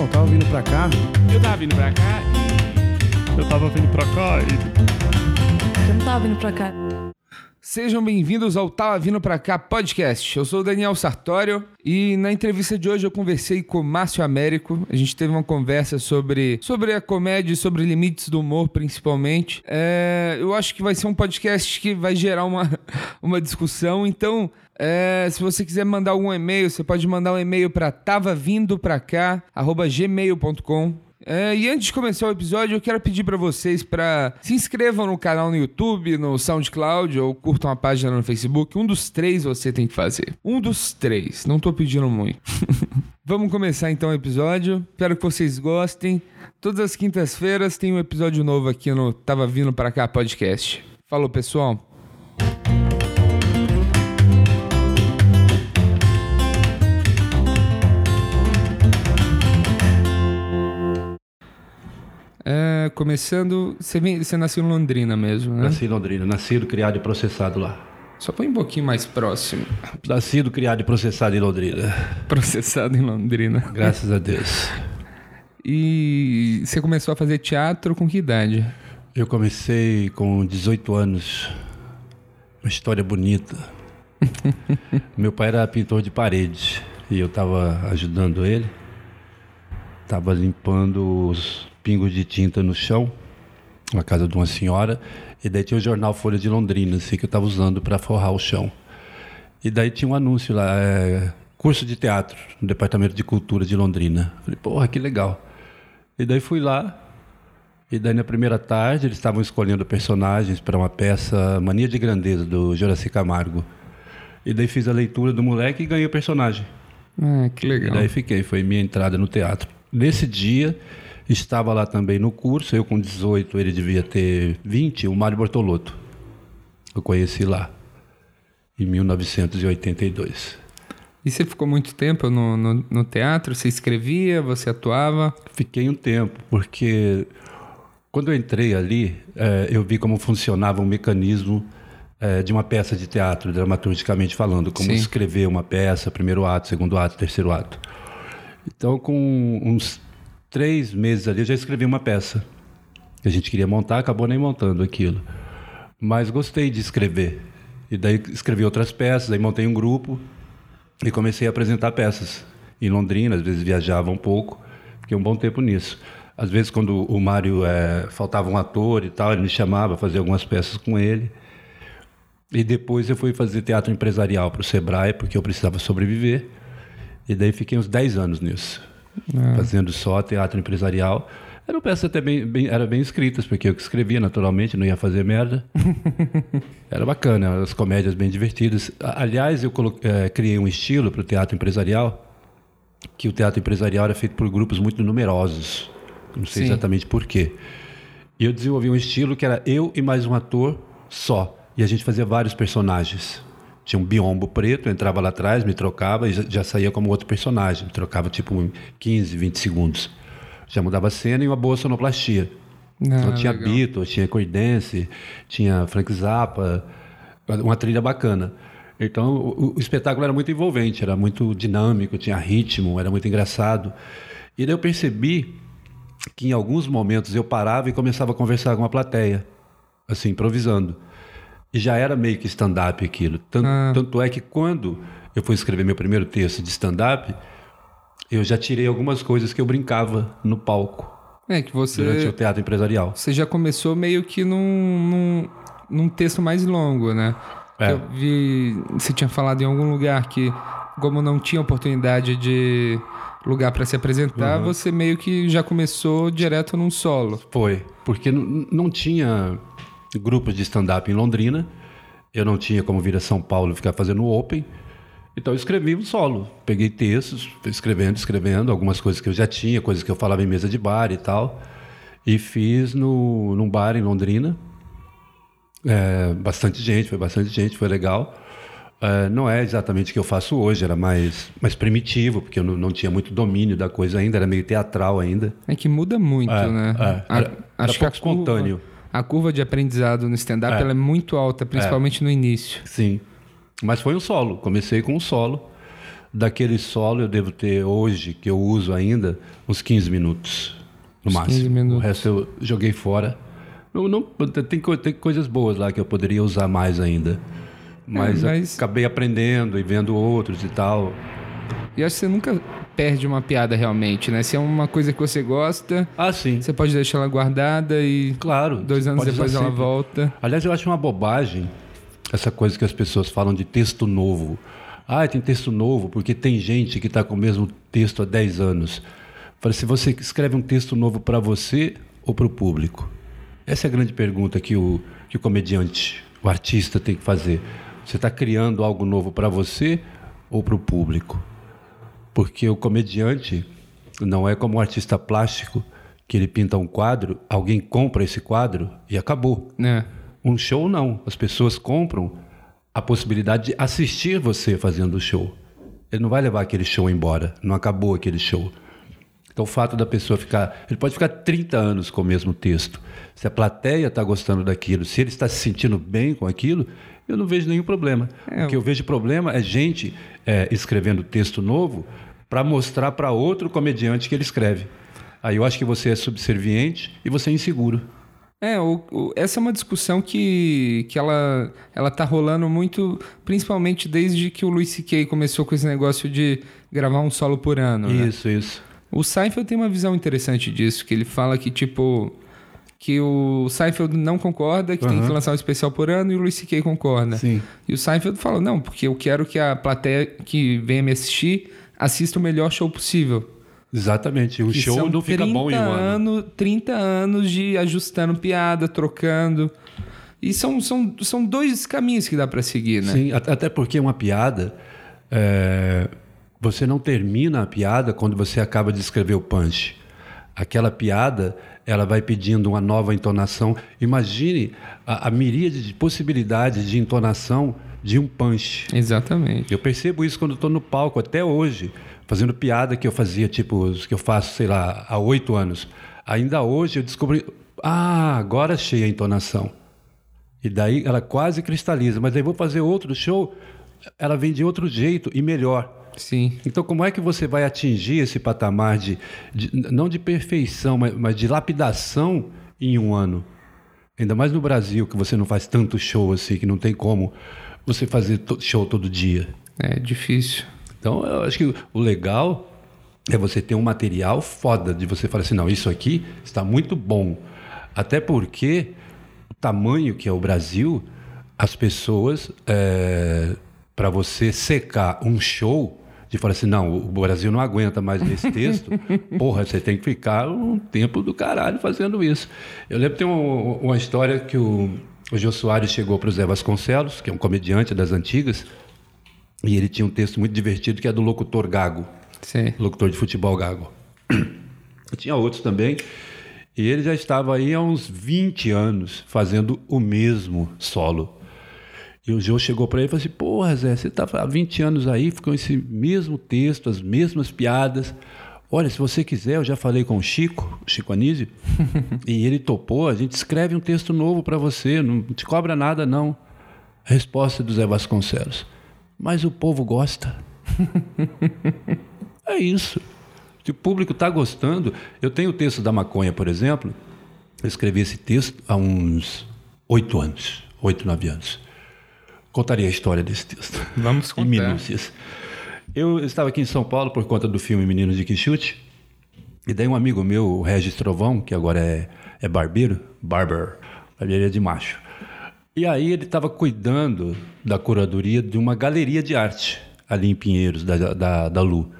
Então, tava vindo pra cá. Eu tava vindo pra cá e. Eu tava vindo pra cá e. Eu não tava vindo pra cá. Sejam bem-vindos ao Tava Vindo Pra Cá podcast. Eu sou o Daniel Sartório e na entrevista de hoje eu conversei com o Márcio Américo. A gente teve uma conversa sobre, sobre a comédia, sobre limites do humor, principalmente. É, eu acho que vai ser um podcast que vai gerar uma, uma discussão. Então, é, se você quiser mandar algum e-mail, você pode mandar um e-mail para tavavindopracá@gmail.com. É, e antes de começar o episódio, eu quero pedir para vocês para se inscrevam no canal no YouTube, no SoundCloud ou curtam a página no Facebook. Um dos três você tem que fazer. Um dos três. Não tô pedindo muito. Vamos começar então o episódio. Espero que vocês gostem. Todas as quintas-feiras tem um episódio novo aqui no Tava Vindo Pra Cá podcast. Falou, pessoal. É, começando, você, vem, você nasceu em Londrina mesmo, né? Nasci em Londrina, nascido, criado e processado lá. Só põe um pouquinho mais próximo. Nascido, criado e processado em Londrina. Processado em Londrina. Graças a Deus. E você começou a fazer teatro com que idade? Eu comecei com 18 anos. Uma história bonita. Meu pai era pintor de paredes e eu estava ajudando ele. Estava limpando os pingos de tinta no chão, na casa de uma senhora, e daí tinha o jornal Folha de Londrina, assim, que eu estava usando para forrar o chão. E daí tinha um anúncio lá, é, curso de teatro no Departamento de Cultura de Londrina. Falei, porra, que legal. E daí fui lá, e daí na primeira tarde eles estavam escolhendo personagens para uma peça Mania de Grandeza, do Juraci Camargo. E daí fiz a leitura do moleque e ganhei o personagem. Ah, que E legal. daí fiquei, foi minha entrada no teatro. Nesse dia, estava lá também no curso, eu com 18, ele devia ter 20, o Mário Bortolotto. Eu conheci lá, em 1982. E você ficou muito tempo no, no, no teatro? Você escrevia, você atuava? Fiquei um tempo, porque quando eu entrei ali, eh, eu vi como funcionava um mecanismo eh, de uma peça de teatro, dramaturgicamente falando, como Sim. escrever uma peça, primeiro ato, segundo ato, terceiro ato. Então, com uns três meses ali, eu já escrevi uma peça que a gente queria montar, acabou nem montando aquilo. Mas gostei de escrever. E daí escrevi outras peças, aí montei um grupo e comecei a apresentar peças em Londrina, às vezes viajava um pouco, fiquei um bom tempo nisso. Às vezes, quando o Mário eh, faltava um ator e tal, ele me chamava para fazer algumas peças com ele. E depois eu fui fazer teatro empresarial para o Sebrae, porque eu precisava sobreviver. E daí fiquei uns 10 anos nisso, fazendo só teatro empresarial. Eram peças até bem, bem, eram bem escritas, porque eu que escrevia naturalmente, não ia fazer merda. Era bacana, as comédias bem divertidas. Aliás, eu colo- eh, criei um estilo para o teatro empresarial, que o teatro empresarial era feito por grupos muito numerosos. Não sei Sim. exatamente por quê. E eu desenvolvi um estilo que era eu e mais um ator só. E a gente fazia vários personagens. Tinha um biombo preto, eu entrava lá atrás, me trocava e já, já saía como outro personagem. Me trocava tipo em 15, 20 segundos. Já mudava a cena e uma boa sonoplastia. Ah, então tinha legal. Beatles, tinha Creedence, tinha Frank Zappa, uma trilha bacana. Então o, o espetáculo era muito envolvente, era muito dinâmico, tinha ritmo, era muito engraçado. E daí eu percebi que em alguns momentos eu parava e começava a conversar com a plateia, assim, improvisando. E já era meio que stand-up aquilo. Tan- Ah. Tanto é que quando eu fui escrever meu primeiro texto de stand-up, eu já tirei algumas coisas que eu brincava no palco É que durante você, o teatro empresarial. você já começou meio que num, num, num texto mais longo, né? É. Eu vi, você tinha falado em algum lugar que, como não tinha oportunidade de lugar para se apresentar, Uhum. você meio que já começou direto num solo. Foi, porque não, não tinha grupos de stand-up em Londrina, eu não tinha como vir a São Paulo e ficar fazendo open, então eu escrevi um solo. Peguei textos, escrevendo, escrevendo, algumas coisas que eu já tinha, coisas que eu falava em mesa de bar e tal, e fiz no, num bar em Londrina. É, bastante gente, foi bastante gente, foi legal. É, não é exatamente o que eu faço hoje, era mais, mais primitivo, porque eu não, não tinha muito domínio da coisa ainda, era meio teatral ainda. É que muda muito, É, né? é. Era- era pouco espontâneo. A curva de aprendizado no stand-up É. é muito alta, principalmente no início. Sim. Mas foi um solo. Comecei com um solo. Daquele solo eu devo ter hoje, que eu uso ainda, uns 15 minutos. No Uns máximo. 15 minutos. O resto eu joguei fora. Não, não- tem, tem coisas boas lá que eu poderia usar mais ainda. Mas, É, mas- acabei aprendendo e vendo outros e tal. E acho que você nunca perde uma piada realmente, né? Se é uma coisa que você gosta, Ah, sim. você pode deixar ela guardada e Claro. dois anos depois ela sempre. volta. Aliás, eu acho uma bobagem essa coisa que as pessoas falam de texto novo. Ah, tem texto novo porque tem gente que está com o mesmo texto há 10 anos. Falei, se você escreve um texto novo para você ou para o público? Essa é a grande pergunta que o, que o comediante, o artista tem que fazer. Você está criando algo novo para você ou para o público? Porque o comediante não é como um artista plástico que ele pinta um quadro, alguém compra esse quadro e acabou. né? Um show não. As pessoas compram a possibilidade de assistir você fazendo o show. Ele não vai levar aquele show embora. Não acabou aquele show. Então o fato da pessoa ficar. Ele pode ficar 30 anos com o mesmo texto. Se a plateia está gostando daquilo, se ele está se sentindo bem com aquilo, eu não vejo nenhum problema. É, o que eu vejo problema é gente é, escrevendo texto novo para mostrar para outro comediante que ele escreve. Aí eu acho que você é subserviente e você é inseguro. É, o- o- essa é uma discussão que, que ela, ela tá rolando muito, principalmente desde que o Louis C.K. começou com esse negócio de gravar um solo por ano. né? Isso, isso. O Seinfeld tem uma visão interessante disso, que ele fala que, tipo, que o Seinfeld não concorda, que tem que lançar um especial por ano, e o Louis C.K. concorda. Sim. E o Seinfeld fala, não, porque eu quero que a plateia que venha me assistir assista o melhor show possível. Exatamente. O show não fica bom em um ano. ano. 30 anos de ajustando piada, trocando. E são, são, são dois caminhos que dá pra seguir, né? Sim, at- até porque uma piada. é, você não termina a piada quando você acaba de escrever o punch. Aquela piada, ela vai pedindo uma nova entonação. Imagine a, a miríade de possibilidades de entonação de um punch. Exatamente. Eu percebo isso quando estou no palco, até hoje, fazendo piada que eu fazia, tipo, que eu faço, sei lá, há oito anos. Ainda hoje eu descobri, ah, agora achei a entonação. E daí ela quase cristaliza, mas aí vou fazer outro show, ela vem de outro jeito e melhor. Sim. Então, como é que você vai atingir esse patamar de, de- não de perfeição, mas, mas de lapidação em um ano? Ainda mais no Brasil, que você não faz tanto show assim, que não tem como você fazer show todo dia. É difícil. Então, eu acho que o legal é você ter um material foda, de você falar assim, não, isso aqui está muito bom. Até porque o tamanho que é o Brasil, as pessoas, para você secar um show, de falar assim, não, o Brasil não aguenta mais esse texto, porra, você tem que ficar um tempo do caralho fazendo isso. Eu lembro que tem uma, uma história que o, o Jô Soares chegou para o Zé Vasconcelos, que é um comediante das antigas, e ele tinha um texto muito divertido que é do locutor Gago, Sim. locutor de futebol Gago. Tinha outros também. E ele já estava aí há uns 20 anos fazendo o mesmo solo. E o Jô chegou para ele e falou assim: Porra, Zé, você está há 20 anos aí, ficou esse mesmo texto, as mesmas piadas. Olha, se você quiser, eu já falei com o Chico, o Chico Anísio, e ele topou. A gente escreve um texto novo para você, não te cobra nada, não. Resposta do Zé Vasconcelos: Mas o povo gosta. É isso. Se o público está gostando. Eu tenho o texto da maconha, por exemplo. Eu escrevi esse texto há uns oito anos, oito, nove anos. Contaria a história desse texto. Vamos Em contar. minúcias. Eu estava aqui em São Paulo por conta do filme Meninos de Quixute. E daí um amigo meu, o Regis Trovão, que agora é, é barbeiro, barber, barbearia de macho. E aí ele estava cuidando da curadoria de uma galeria de arte ali em Pinheiros, da, da, da Lu.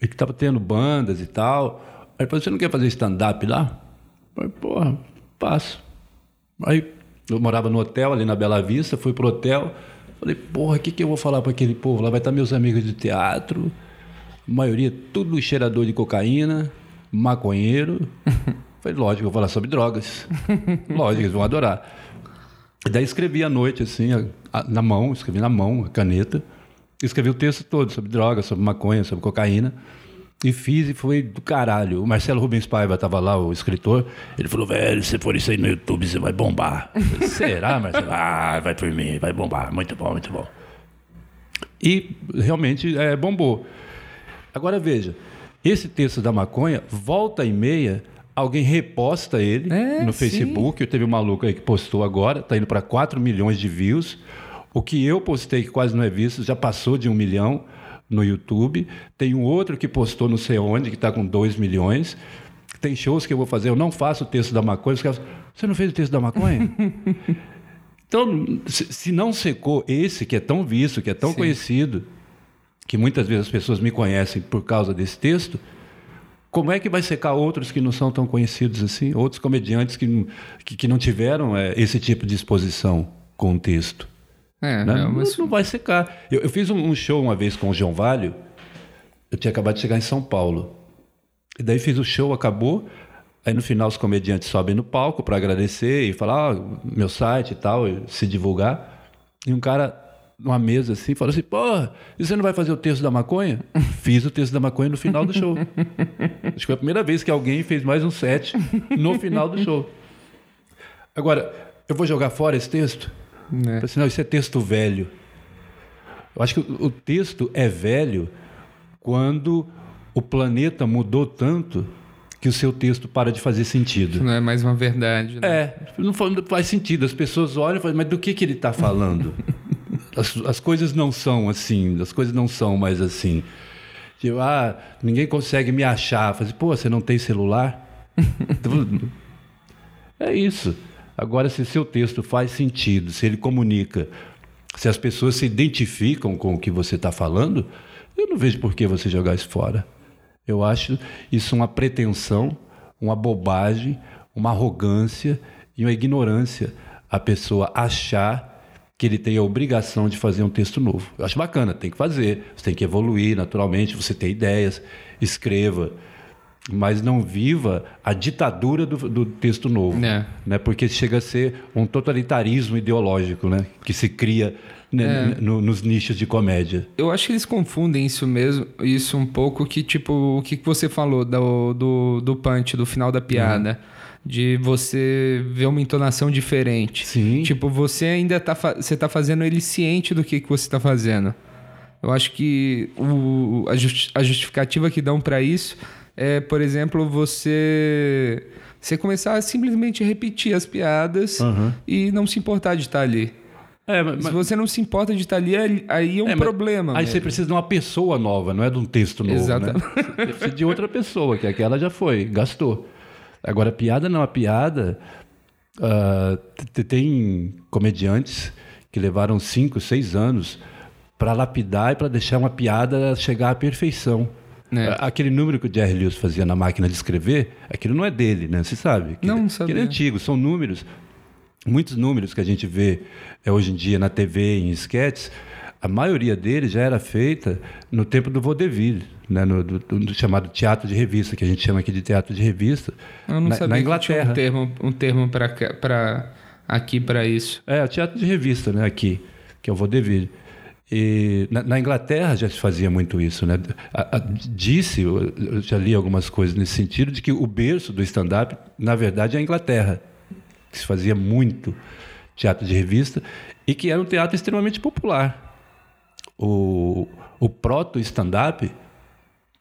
E que estava tendo bandas e tal. Aí ele falou, você não quer fazer stand-up lá? Eu falei, porra, passo. Aí eu morava no hotel ali na Bela Vista, fui pro hotel. Falei, porra, o que, que eu vou falar para aquele povo? Lá vai estar meus amigos de teatro, a maioria tudo cheirador de cocaína, maconheiro. Falei, lógico, eu vou falar sobre drogas. lógico, eles vão adorar. E daí escrevi à noite, assim, a- a- na mão, escrevi na mão, a caneta. Escrevi o texto todo sobre drogas, sobre maconha, sobre cocaína. E fiz e foi do caralho. O Marcelo Rubens Paiva estava lá, o escritor. Ele falou, velho, se for isso aí no YouTube, você vai bombar. Eu falei, Será, Marcelo? Ah, vai por mim, vai bombar. Muito bom, muito bom. E realmente é, bombou. Agora veja, esse texto da maconha, volta e meia, alguém reposta ele É, no sim. Facebook. Teve um maluco aí que postou agora, tá indo para 4 milhões de views. O que eu postei, que quase não é visto, já passou de um milhão no YouTube. Tem um outro que postou não sei onde, que está com 2 milhões. Tem shows que eu vou fazer, eu não faço o texto da maconha. Os caras, você não fez o texto da maconha? então, se, não secou esse, que é tão visto, que é tão Sim. conhecido, que muitas vezes as pessoas me conhecem por causa desse texto, como é que vai secar outros que não são tão conhecidos assim? Outros comediantes que, não- que, que não tiveram é, esse tipo de exposição com o texto? É, né? é não, uma- não vai secar. Eu, eu fiz um, show uma vez com o João Valho, eu tinha acabado de chegar em São Paulo. E daí fiz o show, acabou. Aí no final os comediantes sobem no palco para agradecer e falar ah, meu site e tal, e se divulgar. E um cara numa mesa assim falou assim: pô, e você não vai fazer o texto da maconha? Fiz o texto da maconha no final do show. Acho que foi a primeira vez que alguém fez mais um set no final do show. Agora, eu vou jogar fora esse texto? Né? Falei assim, não, isso é texto velho. Eu acho que o texto é velho quando o planeta mudou tanto que o seu texto para de fazer sentido. Não é mais uma verdade. Né? É, não fa- não faz sentido. As pessoas olham e falam, mas do que, que ele está falando? As, as coisas não são assim, as coisas não são mais assim. Tipo, ah, ninguém consegue me achar. Assim, pô, você não tem celular? é isso. Agora, se seu texto faz sentido, se ele comunica, se as pessoas se identificam com o que você está falando, eu não vejo por que você jogar isso fora. Eu acho isso uma pretensão, uma bobagem, uma arrogância e uma ignorância. A pessoa achar que ele tem a obrigação de fazer um texto novo. Eu acho bacana, tem que fazer, você tem que evoluir naturalmente, você tem ideias, escreva, mas não viva a ditadura do, do texto novo, É. né? Porque chega a ser um totalitarismo ideológico, né? Que se cria né, no- nos nichos de comédia. Eu acho que eles confundem isso mesmo, isso um pouco, que tipo, o que você falou do, do, do punch, do final da piada. De você ver uma entonação diferente. Sim. Tipo, você ainda tá, fa- você tá fazendo ele ciente do que, que você tá fazendo. Eu acho que o, a, justi- a justificativa que dão pra isso é, por exemplo, você, você começar a simplesmente repetir as piadas e não se importar de estar ali. É, mas- Se você não se importa de estar ali, aí- é um É, problema. Aí você mesmo. precisa de uma pessoa nova, não é de um texto novo, Exatamente. né? Você precisa de outra pessoa, que aquela já foi, gastou. Agora, piada não, a piada... t- tem comediantes que levaram cinco, seis anos para lapidar e para deixar uma piada chegar à perfeição. É. A- Aquele número que o Jerry Lewis fazia na máquina de escrever, aquilo não é dele, né? Você sabe? Aquele- Não, não Aquele é sabia. antigo, são números muitos números que a gente vê é, hoje em dia na TV, em esquetes, a maioria deles já era feita no tempo do vaudeville, né? no, do, do- do chamado teatro de revista, que a gente chama aqui de teatro de revista, Eu não na, sabia na que tinha Inglaterra. um termo, um termo pra, aqui para isso. É, o teatro de revista, né, aqui, que é o vaudeville. E na, na Inglaterra já se fazia muito isso, né? A- a- disse, eu já li algumas coisas nesse sentido, de que o berço do stand-up, na verdade, é a Inglaterra, que se fazia muito teatro de revista e que era um teatro extremamente popular. O, o proto-stand-up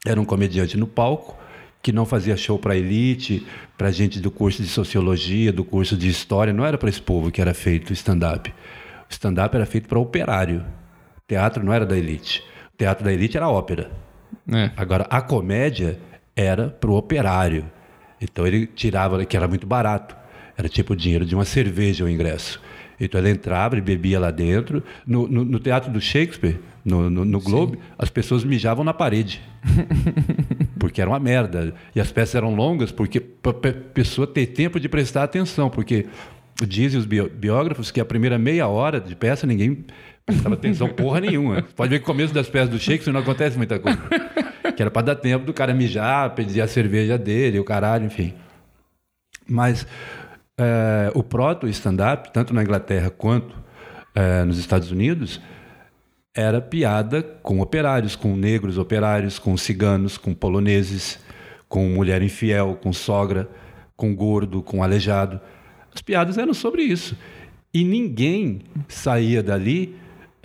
era um comediante no palco que não fazia show para elite, para gente do curso de sociologia, do curso de história, não era para esse povo que era feito stand-up. O stand-up era feito para operário. Teatro não era da elite. O teatro da elite era a ópera. É. Agora, a comédia era para o operário. Então ele tirava, que era muito barato. Era tipo o dinheiro de uma cerveja o ingresso. Então ele entrava, ele bebia lá dentro. No, no- no teatro do Shakespeare, no, no, no Globe, as pessoas mijavam na parede. porque era uma merda. E as peças eram longas porque para a pessoa ter tempo de prestar atenção. Porque dizem os biógrafos que a primeira meia hora de peça ninguém prestava atenção porra nenhuma. Pode ver que no começo das peças do Shakespeare não acontece muita coisa. Que era para dar tempo do cara mijar, pedir a cerveja dele, o caralho, enfim. Mas é, o proto-stand-up, tanto na Inglaterra quanto é, nos Estados Unidos, era piada com operários, com negros operários, com ciganos, com poloneses, com mulher infiel, com sogra, com gordo, com aleijado. As piadas eram sobre isso. E ninguém saía dali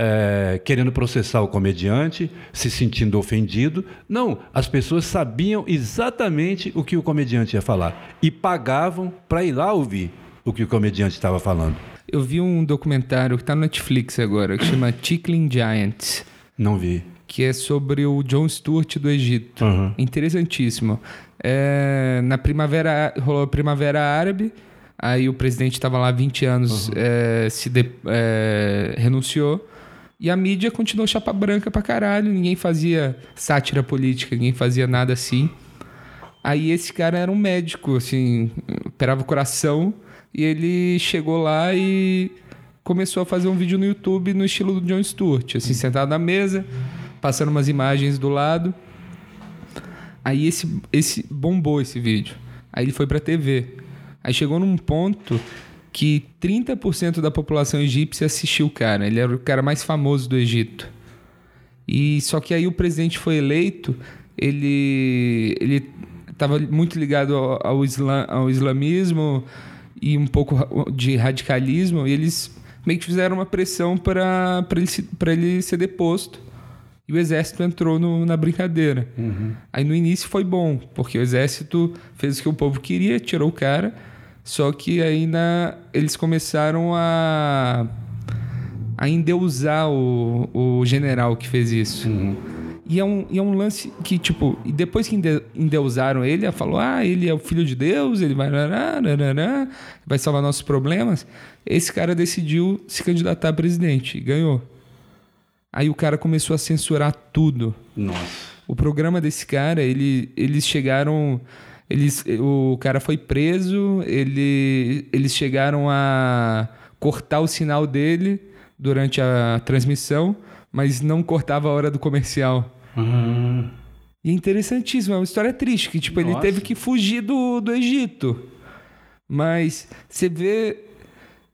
é, querendo processar o comediante, se sentindo ofendido. Não, as pessoas sabiam exatamente o que o comediante ia falar e pagavam para ir lá ouvir o que o comediante estava falando. Eu vi um documentário que tá no Netflix agora, que chama Tickling Giants, Não vi. que é sobre o John Stewart do Egito. Uhum. Interessantíssimo. É, na primavera, rolou a Primavera Árabe, aí o presidente estava lá há 20 anos, é, se de- é, renunciou, e a mídia continuou chapa branca pra caralho, ninguém fazia sátira política, ninguém fazia nada assim. Aí esse cara era um médico, assim, operava o coração, e ele chegou lá e começou a fazer um vídeo no YouTube no estilo do John Stewart, assim, sentado na mesa, passando umas imagens do lado. Aí esse, esse bombou esse vídeo. Aí ele foi pra TV. Aí chegou num ponto que 30% da população egípcia assistiu o cara. Ele era o cara mais famoso do Egito. E só que aí o presidente foi eleito, ele ele estava muito ligado ao, ao, isla- ao islamismo e um pouco de radicalismo, e eles meio que fizeram uma pressão para ele, pra ele ser deposto. E o exército entrou no- na brincadeira. Aí no início foi bom, porque o exército fez o que o povo queria, tirou o cara. Só que aí na, eles começaram a, a endeusar o, o general que fez isso. E é, um, e é um lance que, tipo, e depois que ende- endeusaram ele, ela falou: ah, ele é o filho de Deus, ele vai, rará, vai salvar nossos problemas. Esse cara decidiu se candidatar a presidente e ganhou. Aí o cara começou a censurar tudo. Nossa. O programa desse cara, ele, eles chegaram. Eles, o cara foi preso, ele, eles chegaram a cortar o sinal dele durante a transmissão, mas não cortava a hora do comercial. E é interessantíssimo, é uma história triste, que tipo, ele teve que fugir do, do Egito. Mas você vê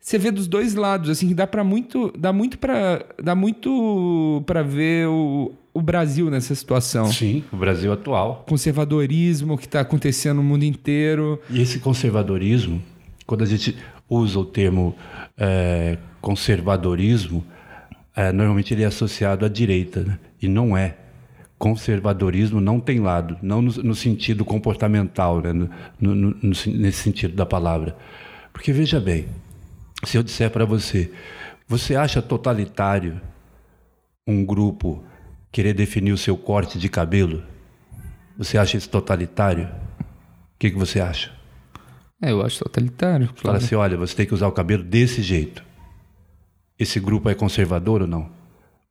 você vê dos dois lados, assim, que dá para muito, dá muito para dá muito para ver o, o Brasil nessa situação. Sim, o Brasil atual. Conservadorismo que está acontecendo no mundo inteiro. E esse conservadorismo, quando a gente usa o termo é, conservadorismo, é, normalmente ele é associado à direita, né? e não é. Conservadorismo não tem lado, não no, no sentido comportamental, né? no, no- nesse sentido da palavra. Porque veja bem, se eu disser para você, você acha totalitário um grupo querer definir o seu corte de cabelo? Você acha isso totalitário? O que, que você acha? É, eu acho totalitário. Fala claro. assim, olha, você tem que usar o cabelo desse jeito. Esse grupo é conservador ou não?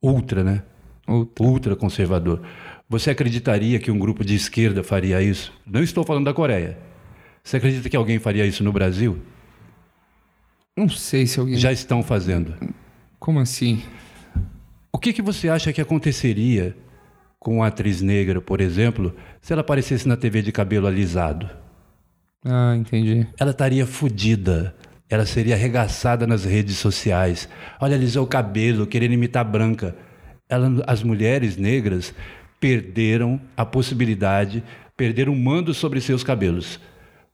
Ultra, né? Outra. Ultra conservador. Você acreditaria que um grupo de esquerda faria isso? Não estou falando da Coreia. Você acredita que alguém faria isso no Brasil? Não sei se alguém. Já estão fazendo. Como assim? O que, que você acha que aconteceria com uma atriz negra, por exemplo, se ela aparecesse na TV de cabelo alisado? Ah, entendi. ela estaria fodida. Ela seria arregaçada nas redes sociais. Olha, alisou o cabelo, querendo imitar branca. Ela- as mulheres negras perderam a possibilidade, perderam o mando sobre seus cabelos.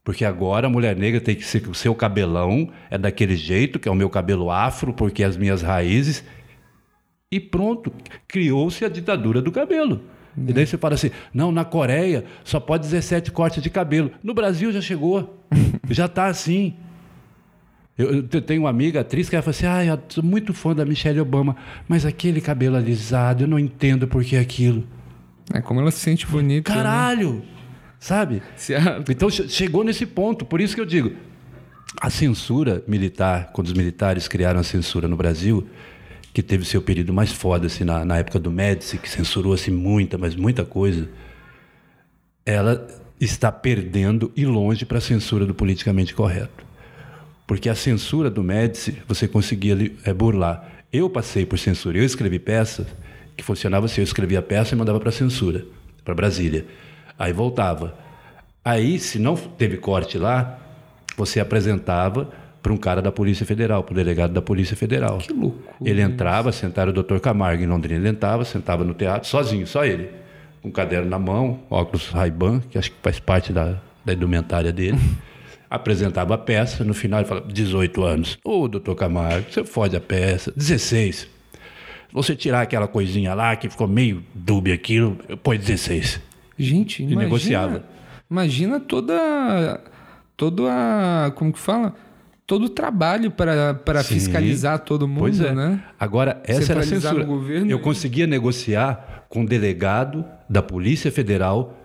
Porque agora a mulher negra tem que ser o seu cabelão, é daquele jeito, que é o meu cabelo afro, porque as minhas raízes. E pronto, criou-se a ditadura do cabelo. E daí você fala assim: não, na Coreia só pode 17 cortes de cabelo. No Brasil já chegou. já está assim. Eu, eu te- tenho uma amiga, atriz, que ela fala assim: ah, eu sou muito fã da Michelle Obama, mas aquele cabelo alisado, eu não entendo por que aquilo. É como ela se sente bonita. né? Sabe? A- Então che- chegou nesse ponto, por isso que eu digo, a censura militar, quando os militares criaram a censura no Brasil, que teve seu período mais foda assim, na, na época do Médici, que censurou assim, muita, mas muita coisa, ela está perdendo e longe para a censura do politicamente correto. Porque a censura do Médici, você conseguia é, burlar. Eu passei por censura. Eu escrevi peça que funcionava assim: eu escrevia a peça e mandava para censura, para Brasília. Aí voltava. Aí, se não teve corte lá, você apresentava para um cara da Polícia Federal, para o delegado da Polícia Federal. Que loucura Ele entrava, sentava o Dr. Camargo em Londrina, ele entrava, sentava no teatro, sozinho, só ele. Com um caderno na mão, óculos Ray-Ban, que acho que faz parte da, da indumentária dele. apresentava a peça, no final ele falava, 18 anos. Ô, doutor Camargo, você fode a peça. 16. você tirar aquela coisinha lá que ficou meio dúbia aquilo, põe 16. Gente, imagina, negociava. imagina toda toda a como que fala? Todo o trabalho para fiscalizar todo mundo, Pois é. né? Agora, essa era a censura. no governo eu conseguia negociar com um delegado da Polícia Federal,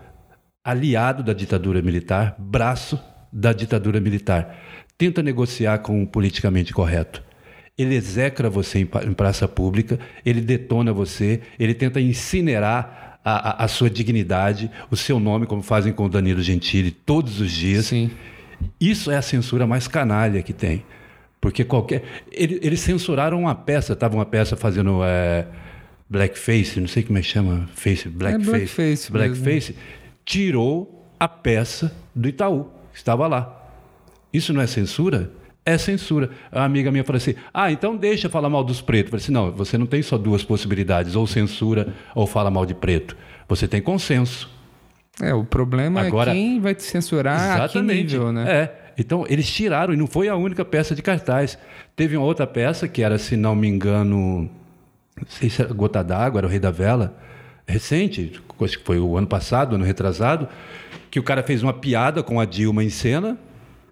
aliado da ditadura militar, braço da ditadura militar. Tenta negociar com o politicamente correto. Ele execra você em praça pública, ele detona você, ele tenta incinerar a, a- sua dignidade, o seu nome, como fazem com o Danilo Gentili todos os dias. Sim. Isso é a censura mais canalha que tem. Porque qualquer. ele- Eles censuraram uma peça, estava uma peça fazendo é, blackface, não sei como é que chama, face, blackface. blackface mesmo. Blackface. Tirou a peça do Itaú, que estava lá. Isso não é censura? É censura. A amiga minha falou assim: ah, então deixa falar mal dos pretos. Eu falei assim: não, você não tem só duas possibilidades, ou censura ou fala mal de preto. Você tem consenso. É, o problema Agora- é quem vai te censurar a que nível, né? É. Então, eles tiraram, e não foi a única peça de cartaz. Teve uma outra peça que era, se não me engano, não sei se era Gota d'Água, era o Rei da Vela, recente, acho que foi o ano passado, ano retrasado, que o cara fez uma piada com a Dilma em cena,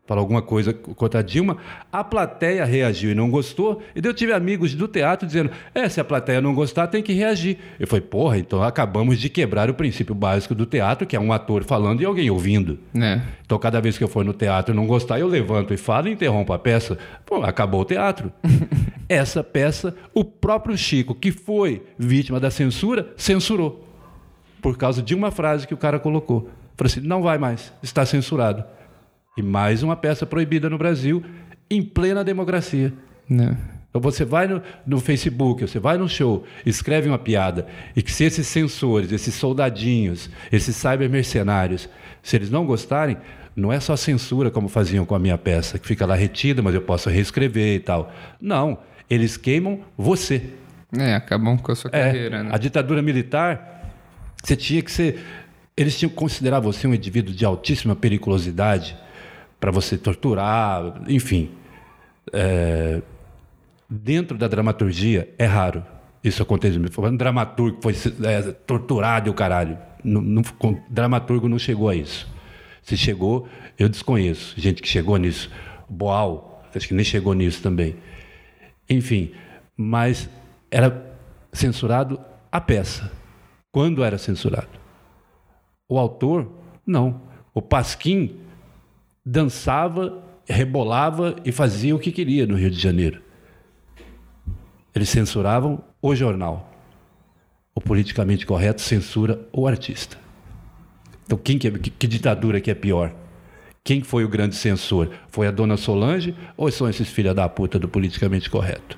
falou alguma coisa contra a Dilma, a plateia reagiu e não gostou, e daí eu tive amigos do teatro dizendo, é, se a plateia não gostar, tem que reagir. Eu falei, porra, então acabamos de quebrar o princípio básico do teatro, que é um ator falando e alguém ouvindo. É. Então, cada vez que eu for no teatro e não gostar, eu levanto e falo e interrompo a peça. Pô, acabou o teatro. Essa peça, o próprio Chico, que foi vítima da censura, censurou. Por causa de uma frase que o cara colocou. Falou assim: não vai mais, está censurado. E mais uma peça proibida no Brasil, em plena democracia. Né? Então você vai no, no Facebook, você vai no show, escreve uma piada, e que se esses censores, esses soldadinhos, esses cybermercenários, se eles não gostarem, não é só censura como faziam com a minha peça, que fica lá retida, mas eu posso reescrever e tal. Não, eles queimam você. É, acabam com a sua É, carreira, né? A ditadura militar, você tinha que ser. Eles tinham que considerar você um indivíduo de altíssima periculosidade para você torturar, enfim. É, dentro da dramaturgia, é raro isso acontecer. Um dramaturgo foi é, torturado e o caralho. Não, não- dramaturgo não chegou a isso. Se chegou, eu desconheço. Gente que chegou nisso. Boal, acho que nem chegou nisso também. Enfim, mas era censurado a peça. Quando era censurado? O autor, não. O Pasquim dançava, rebolava e fazia o que queria no Rio de Janeiro. Eles censuravam o jornal. O politicamente correto censura o artista. Então, quem que, é- que- que ditadura que é pior? Quem foi o grande censor? Foi a dona Solange ou são esses filha da puta do politicamente correto?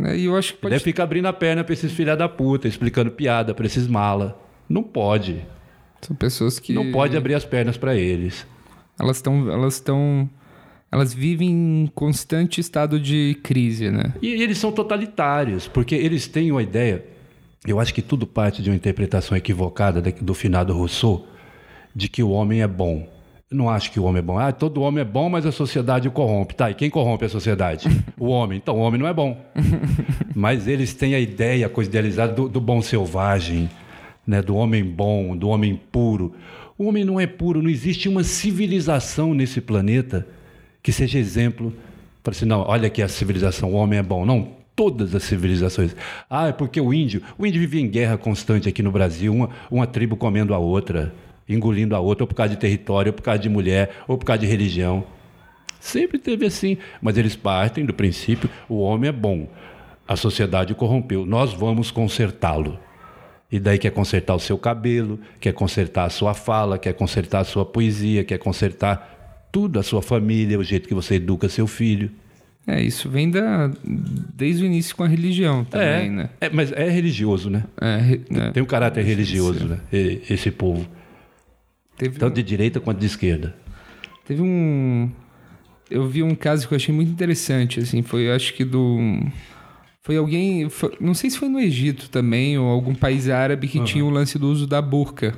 É, E eu acho que pode Deve ficar abrindo a perna pra esses filha da puta, explicando piada pra esses mala. Não pode. São pessoas que. Não pode abrir as pernas pra eles. Elas estão. Elas estão. Elas vivem em constante estado de crise, né? E eles são totalitários, porque eles têm uma ideia. Eu acho que tudo parte de uma interpretação equivocada da- do finado Rousseau, de que o homem é bom. Eu não acho que o homem é bom. Ah, todo homem é bom, mas a sociedade o corrompe. Tá, e quem corrompe a sociedade? o homem. Então, o homem não é bom. mas eles têm a ideia, a coisa idealizada do, do bom selvagem, né? do homem bom, do homem puro. O homem não é puro, não existe uma civilização nesse planeta que seja exemplo. Para assim, não, olha aqui a civilização, o homem é bom. Não, todas as civilizações. Ah, é porque o índio, o índio vivia em guerra constante aqui no Brasil, uma, uma tribo comendo a outra, engolindo a outra, ou por causa de território, ou por causa de mulher, ou por causa de religião. Sempre teve assim, mas eles partem do princípio: o homem é bom, a sociedade corrompeu, nós vamos consertá-lo. E daí quer consertar o seu cabelo, quer consertar a sua fala, quer consertar a sua poesia, quer consertar tudo, a sua família, o jeito que você educa seu filho. É, isso vem da, desde o início com a religião também, é, né? é, mas é religioso, né? É, re- né? Tem um caráter religioso, né? Esse povo. Teve, Tanto de direita quanto de esquerda. teve um. Eu vi um caso que eu achei muito interessante, assim, foi acho que do. Foi alguém. foi- não sei se foi no Egito também, ou algum país árabe que tinha o lance do uso da burca.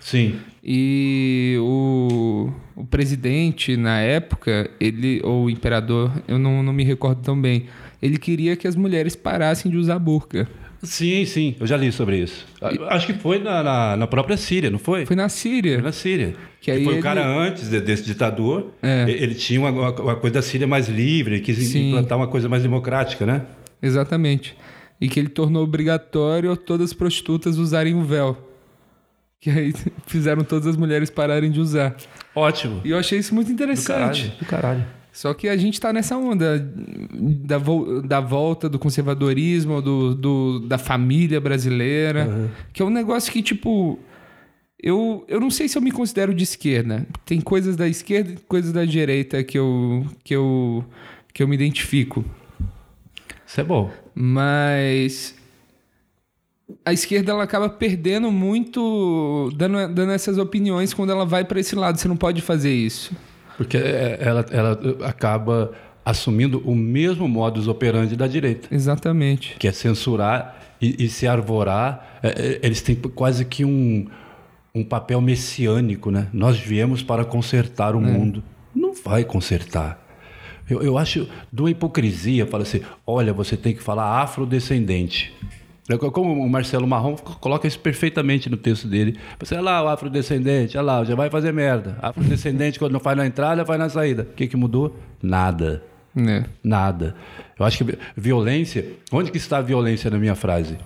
Sim. E o, o presidente, na época, ele, ou o imperador, eu não, não me recordo tão bem, ele queria que as mulheres parassem de usar burca. Sim, sim, eu já li sobre isso. Acho que foi na, na, na própria Síria, não foi? Foi na Síria. Foi na Síria. Que aí foi ele- o cara antes de- desse ditador. É. Ele tinha uma, uma- coisa da Síria mais livre, ele quis Sim. implantar uma coisa mais democrática, né? Exatamente. E que ele tornou obrigatório todas as prostitutas usarem o véu. Que aí fizeram todas as mulheres pararem de usar. Ótimo. E eu achei isso muito Do caralho. interessante. Do caralho. Só que a gente tá nessa onda da, vol- da volta do conservadorismo, do, do- da família brasileira, que é um negócio que, tipo. Eu, eu não sei se eu me considero de esquerda. Tem coisas da esquerda e coisas da direita que eu, que eu, que eu me identifico. Isso é bom. Mas a esquerda ela acaba perdendo muito, dando, dando essas opiniões quando ela vai para esse lado. Você não pode fazer isso. Porque é, ela, ela acaba assumindo o mesmo modus operandi da direita, Exatamente. que é censurar e, e se arvorar. É, é, eles têm quase que um, um papel messiânico, né? Nós viemos para consertar o mundo. Não vai consertar. Eu, eu acho de uma hipocrisia, fala assim, olha, você tem que falar afrodescendente. É co- Como o Marcelo Marrom coloca isso perfeitamente no texto dele. Você, olha lá o afrodescendente, olha lá, já vai fazer merda. Afrodescendente, quando não faz na entrada, faz na saída. O que, que mudou? Nada. né? Nada. Eu acho que vi- violência. Onde que está a violência na minha frase?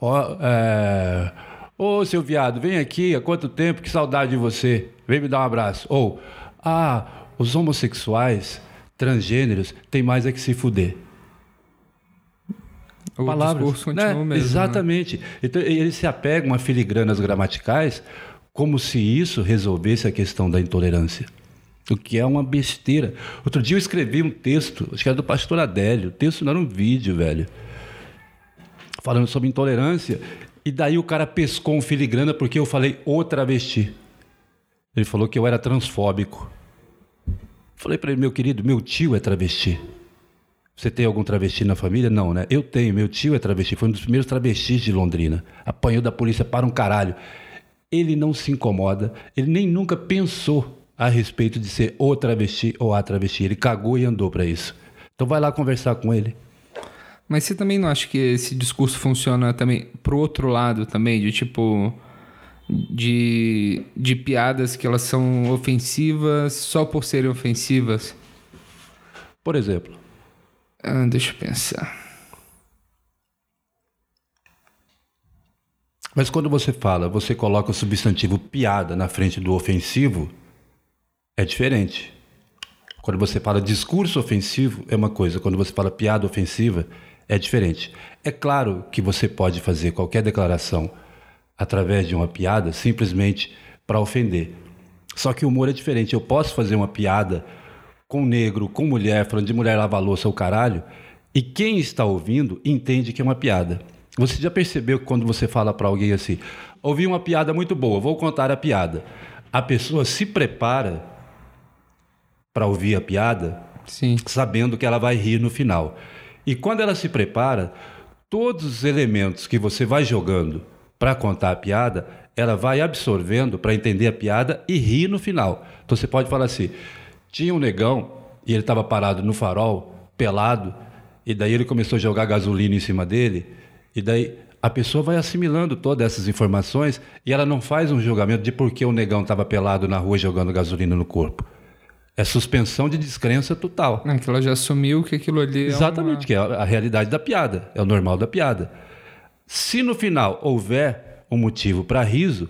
Ó, é, Ô, seu viado, vem aqui, há quanto tempo, que saudade de você. Vem me dar um abraço. Ou, ah, os homossexuais, transgêneros, tem mais é que se fuder. O Palavras, discurso continua né? mesmo. né? Exatamente. Então, eles se apegam a filigranas gramaticais como se isso resolvesse a questão da intolerância. O que é uma besteira. Outro dia eu escrevi um texto, acho que era do pastor Adélio. O texto não era um vídeo, velho. Falando sobre intolerância. E daí o cara pescou um filigrana porque eu falei o travesti. Ele falou que eu era transfóbico. Falei para ele, meu querido, meu tio é travesti. Você tem algum travesti na família? Não, né? Eu tenho, meu tio é travesti, foi um dos primeiros travestis de Londrina. Apanhou da polícia para um caralho. Ele não se incomoda, ele nem nunca pensou a respeito de ser o travesti ou a travesti. Ele cagou e andou para isso. Então vai lá conversar com ele. Mas você também não acha que esse discurso funciona também pro outro lado também, de tipo de, de piadas que elas são ofensivas só por serem ofensivas? Por exemplo, Ah, deixa eu pensar. mas quando você fala, você coloca o substantivo piada na frente do ofensivo, é diferente. Quando você fala discurso ofensivo, é uma coisa. Quando você fala piada ofensiva, é diferente. É claro que você pode fazer qualquer declaração através de uma piada simplesmente para ofender. Só que o humor é diferente. Eu posso fazer uma piada com negro, com mulher, falando de mulher lavar louça ou caralho, e quem está ouvindo entende que é uma piada. Você já percebeu que quando você fala para alguém assim, ouvi uma piada muito boa, vou contar a piada. A pessoa se prepara para ouvir a piada Sim. sabendo que ela vai rir no final. E quando ela se prepara, todos os elementos que você vai jogando para contar a piada, ela vai absorvendo para entender a piada e rir no final. Então você pode falar assim: tinha um negão e ele estava parado no farol, pelado, e daí ele começou a jogar gasolina em cima dele, e daí a pessoa vai assimilando todas essas informações e ela não faz um julgamento de por que o negão estava pelado na rua jogando gasolina no corpo. É suspensão de descrença total. É que ela já assumiu que aquilo ali é Exatamente, que é a realidade da piada, é o normal da piada. Se no final houver um motivo para riso,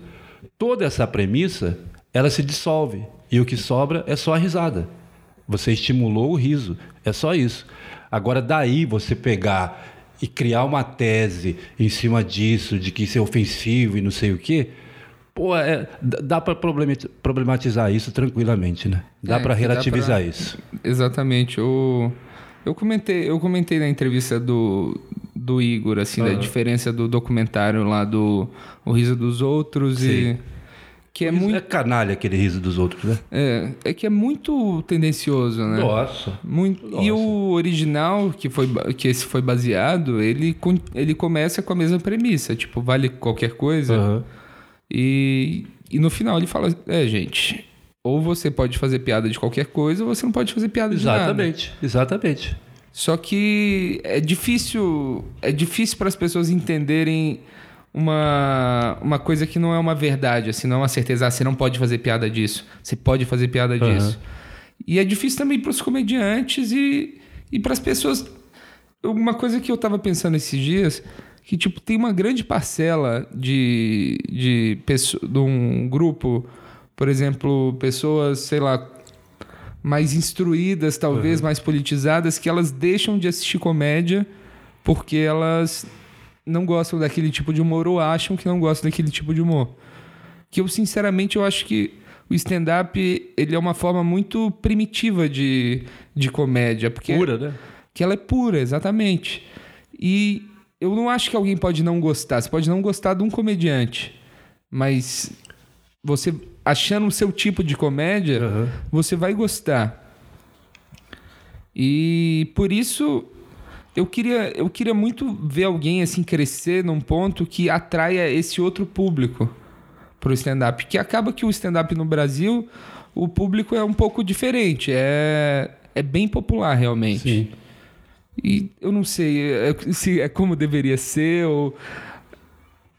toda essa premissa ela se dissolve e o que sobra é só a risada. Você estimulou o riso, é só isso. Agora daí você pegar e criar uma tese em cima disso, de que isso é ofensivo e não sei o quê, pô, é, dá- para problematizar isso tranquilamente, né? Dá É, para que dá relativizar pra- isso. Exatamente. Eu, eu, comentei, eu comentei na entrevista do, do Igor, assim, da diferença do documentário lá do O Riso dos Outros e. Sim. Que é muito. é canalha aquele riso dos outros, né? É, é que é muito tendencioso, né? Nossa. Muito. E Nossa. o original, que, foi, que esse foi baseado, ele, ele começa com a mesma premissa. Tipo, vale qualquer coisa. Aham. E, e no final ele fala: É, gente, ou você pode fazer piada de qualquer coisa, ou você não pode fazer piada de nada. Exatamente, exatamente. Só que é difícil, é difícil para as pessoas entenderem uma, uma coisa que não é uma verdade, assim, não é uma certeza. Ah, você não pode fazer piada disso, você pode fazer piada disso. E é difícil também para os comediantes e, e para as pessoas. Uma coisa que eu tava pensando esses dias, que tipo, tem uma grande parcela de, de, pesso- de um grupo, por exemplo, pessoas, sei lá, mais instruídas, talvez, mais politizadas, que elas deixam de assistir comédia porque elas não gostam daquele tipo de humor ou acham que não gostam daquele tipo de humor. Que eu, sinceramente, eu acho que o stand-up ele é uma forma muito primitiva de, de comédia. Porque Pura, né? que ela é pura, exatamente. E eu não acho que alguém pode não gostar. Você pode não gostar de um comediante, mas você achando o seu tipo de comédia, Aham. você vai gostar. E por isso eu queria, eu queria muito ver alguém assim crescer num ponto que atraia esse outro público pro stand-up. Que acaba que o stand-up no Brasil, o público é um pouco diferente. É, é bem popular, realmente. Sim. E eu não sei é- se é como deveria ser ou.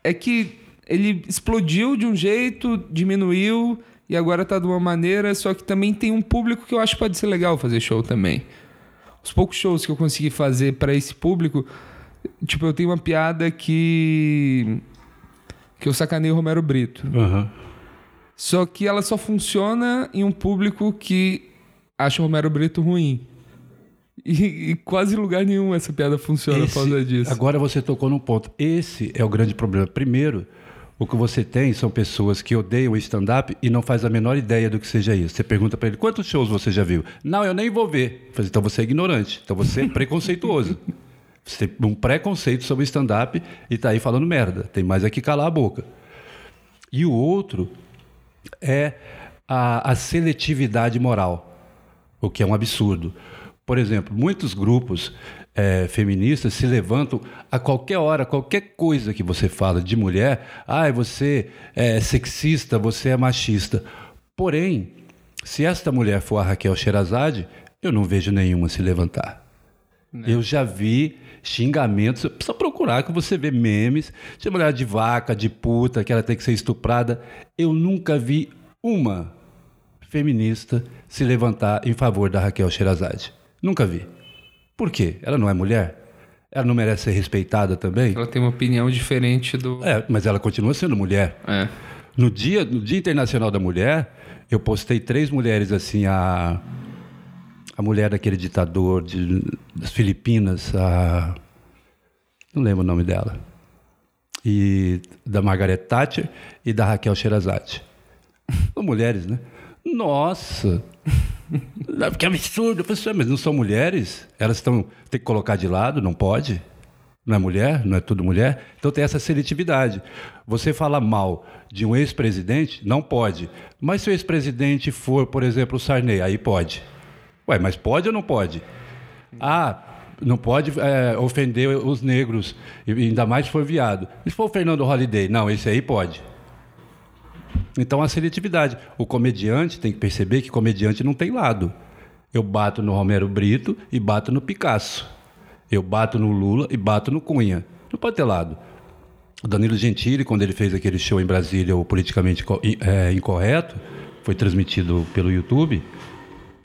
É que ele explodiu de um jeito, diminuiu e agora tá de uma maneira, só que também tem um público que eu acho que pode ser legal fazer show também. Os poucos shows que eu consegui fazer para esse público, tipo, eu tenho uma piada que. que eu sacanei o Romero Brito. Aham. Só que ela só funciona em um público que acha o Romero Brito ruim. E, e quase lugar nenhum essa piada funciona por causa disso. Agora você tocou num ponto. Esse é o grande problema. Primeiro, o que você tem são pessoas que odeiam o stand-up e não faz a menor ideia do que seja isso. Você pergunta para ele, quantos shows você já viu? Não, eu nem vou ver. Falei, então você é ignorante. Então você é preconceituoso. Você tem um preconceito sobre stand-up e tá aí falando merda. Tem mais é que calar a boca. E o outro é a, a seletividade moral, o que é um absurdo. Por exemplo, muitos grupos eh, feministas se levantam a qualquer hora, qualquer coisa que você fala de mulher, ah, você é sexista, você é machista. Porém, se esta mulher for a Raquel Sherazade, eu não vejo nenhuma se levantar. Eu já vi xingamentos, precisa procurar que você vê memes de mulher de vaca, de puta, que ela tem que ser estuprada. Eu nunca vi uma feminista se levantar em favor da Raquel Sherazade. Nunca vi. Por quê? Ela não é mulher? Ela não merece ser respeitada também? Ela tem uma opinião diferente do. É, mas ela continua sendo mulher. É. No dia, no dia Internacional da Mulher, eu postei três mulheres assim, a, a mulher daquele ditador de, das Filipinas, a, não lembro o nome dela, e da Margaret Thatcher e da Raquel Sherazade. São mulheres, né? Nossa! Que absurdo! Eu falei, "Ué, mas não são mulheres? Elas estão. Tem que colocar de lado, não pode? Não é mulher? Não é tudo mulher? Então tem essa seletividade. Você fala mal de um ex-presidente, não pode. Mas se o ex-presidente for, por exemplo, o Sarney, aí pode. Ué, mas pode ou não pode? Ah, não pode é, ofender os negros, ainda mais se for viado. E se for o Fernando Holliday? Não, esse aí pode. Então a seletividade. O comediante tem que perceber que comediante não tem lado. Eu bato no Romero Brito e bato no Picasso. Eu bato no Lula e bato no Cunha. Não pode ter lado. O Danilo Gentili, quando ele fez aquele show em Brasília, o politicamente é, incorreto, foi transmitido pelo YouTube,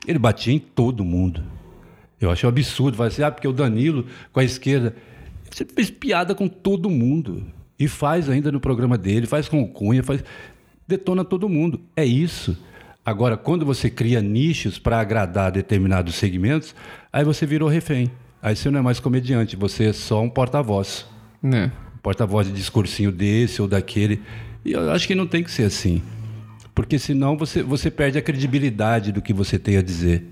ele batia em todo mundo. Eu acho um absurdo. Falar assim, ah, porque o Danilo, com a esquerda, você fez piada com todo mundo. E faz ainda no programa dele, faz com o Cunha, faz. Detona todo mundo. É isso. Agora, quando você cria nichos para agradar determinados segmentos, aí você virou refém. Aí você não é mais comediante, você é só um porta-voz. Né? Porta-voz de discursinho desse ou daquele. E eu acho que não tem que ser assim. Porque senão você, você perde a credibilidade do que você tem a dizer.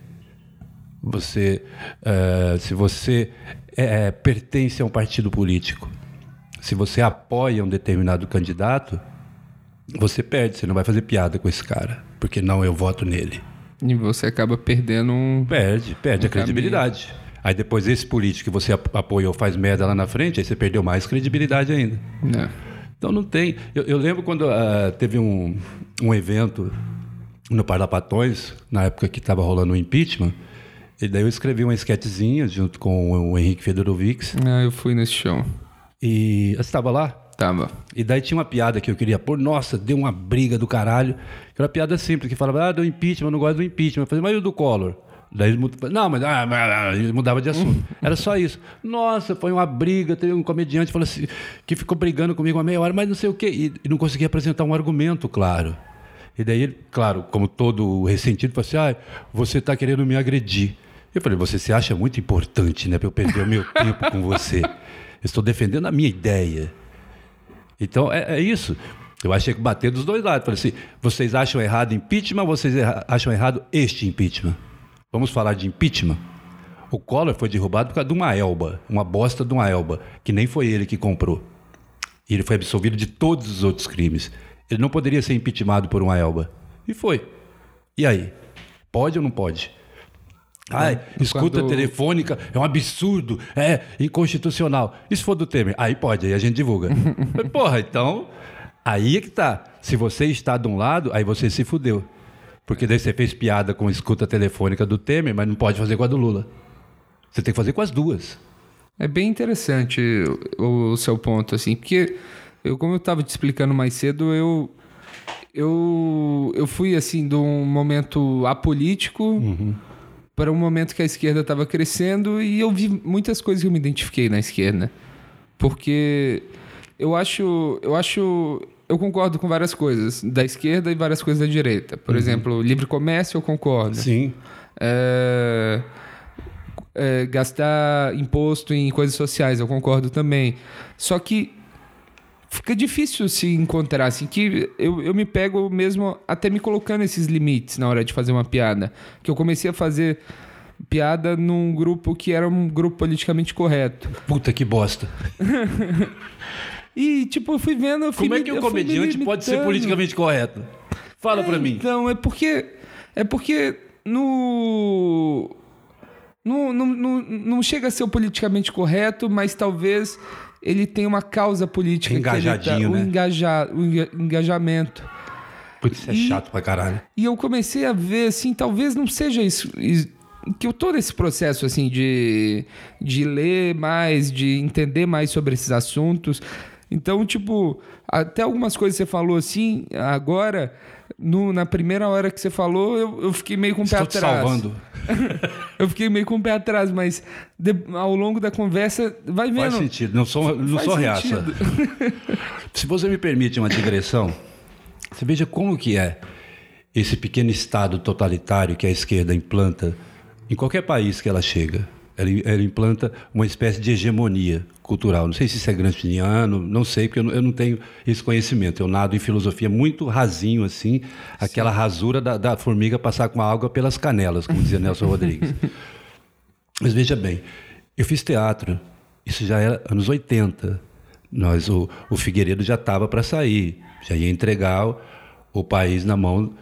Você, eh, se você eh, pertence a um partido político, se você apoia um determinado candidato, você perde, você não vai fazer piada com esse cara, porque não eu voto nele. E você acaba perdendo um. Perde, perde Um a credibilidade. Aí depois esse político que você ap- apoiou faz merda lá na frente, aí você perdeu mais credibilidade ainda. Né? Então não tem. Eu, eu lembro quando ah, teve um, um evento no Parlapatões, na época que estava rolando o impeachment, E daí eu escrevi uma esquetezinha junto com o Henrique Fedorovics. Ah, eu fui nesse show. E você estava lá? Tava. E daí tinha uma piada que eu queria pôr. Nossa, deu uma briga do caralho. Era uma piada simples, que falava, ah, do impeachment, eu não gosto do impeachment. Eu falei, mas e o do Collor? Daí não, mas ah, ah, ah, ele mudava de assunto. Era só isso. Nossa, foi uma briga. Teve um comediante falou assim, que ficou brigando comigo uma meia hora, mas não sei o quê. E, e não conseguia apresentar um argumento claro. E daí ele, claro, como todo ressentido, falou assim: ah, você está querendo me agredir. Eu falei, você se acha muito importante, né, para eu perder o meu tempo com você. Eu estou defendendo a minha ideia. Então é, é isso. Eu achei que bater dos dois lados. Falei assim: vocês acham errado impeachment vocês acham errado este impeachment? Vamos falar de impeachment? O Collor foi derrubado por causa de uma elba, uma bosta de uma elba, que nem foi ele que comprou. E ele foi absolvido de todos os outros crimes. Ele não poderia ser impeachmentado por uma elba. E foi. E aí? Pode ou não pode? Ai, escuta quando- telefônica é um absurdo, é inconstitucional. E se for do Temer? Aí pode, aí a gente divulga. Porra, então, aí é que tá. Se você está de um lado, aí você se fudeu. Porque daí você fez piada com escuta telefônica do Temer, mas não pode fazer com a do Lula. Você tem que fazer com as duas. É bem interessante o, o seu ponto, assim, porque eu, como eu estava te explicando mais cedo, eu, eu, eu fui, assim, de um momento apolítico para um momento que a esquerda estava crescendo e eu vi muitas coisas que eu me identifiquei na esquerda. Porque eu acho, eu acho, eu concordo com várias coisas da esquerda e várias coisas da direita. Por exemplo, livre comércio eu concordo. Sim. É, é, gastar imposto em coisas sociais, eu concordo também. Só que fica difícil se encontrar, assim, que eu, eu me pego mesmo até me colocando esses limites na hora de fazer uma piada. Que eu comecei a fazer piada num grupo que era um grupo politicamente correto. Puta que bosta. E, tipo, eu fui vendo... Eu fui Como é me- que um comediante pode ser politicamente correto? Fala pra mim. Então, é porque. É porque no. Não, não, não, não chega a ser o politicamente correto, mas talvez ele tenha uma causa política. que ele Engajadinho, o né? engaja- o enga- engajamento. Putz, isso é E- chato pra caralho. E eu comecei a ver, assim, talvez não seja isso. is- Que eu tô nesse processo, assim, de, de ler mais, de entender mais sobre esses assuntos. Então, tipo, até algumas coisas que você falou, assim, agora, no- na primeira hora que você falou, eu, eu fiquei meio com o pé te atrás. salvando. Eu fiquei meio com o pé atrás, mas de- ao longo da conversa, vai vendo. Faz sentido. Não sou, não Faz sou reaça. Se você me permite uma digressão, você veja como que é esse pequeno estado totalitário que a esquerda implanta em qualquer país que ela chega. Ela, ela implanta uma espécie de hegemonia cultural. Não sei se isso é gramsciano, não sei, porque eu não, eu não tenho esse conhecimento. Eu nado em filosofia muito rasinho, assim, aquela rasura da, da formiga passar com a água pelas canelas, como dizia Nelson Rodrigues. Mas veja bem, eu fiz teatro, isso já era anos 80. Nós, o, o Figueiredo já estava para sair, já ia entregar o, o país na mão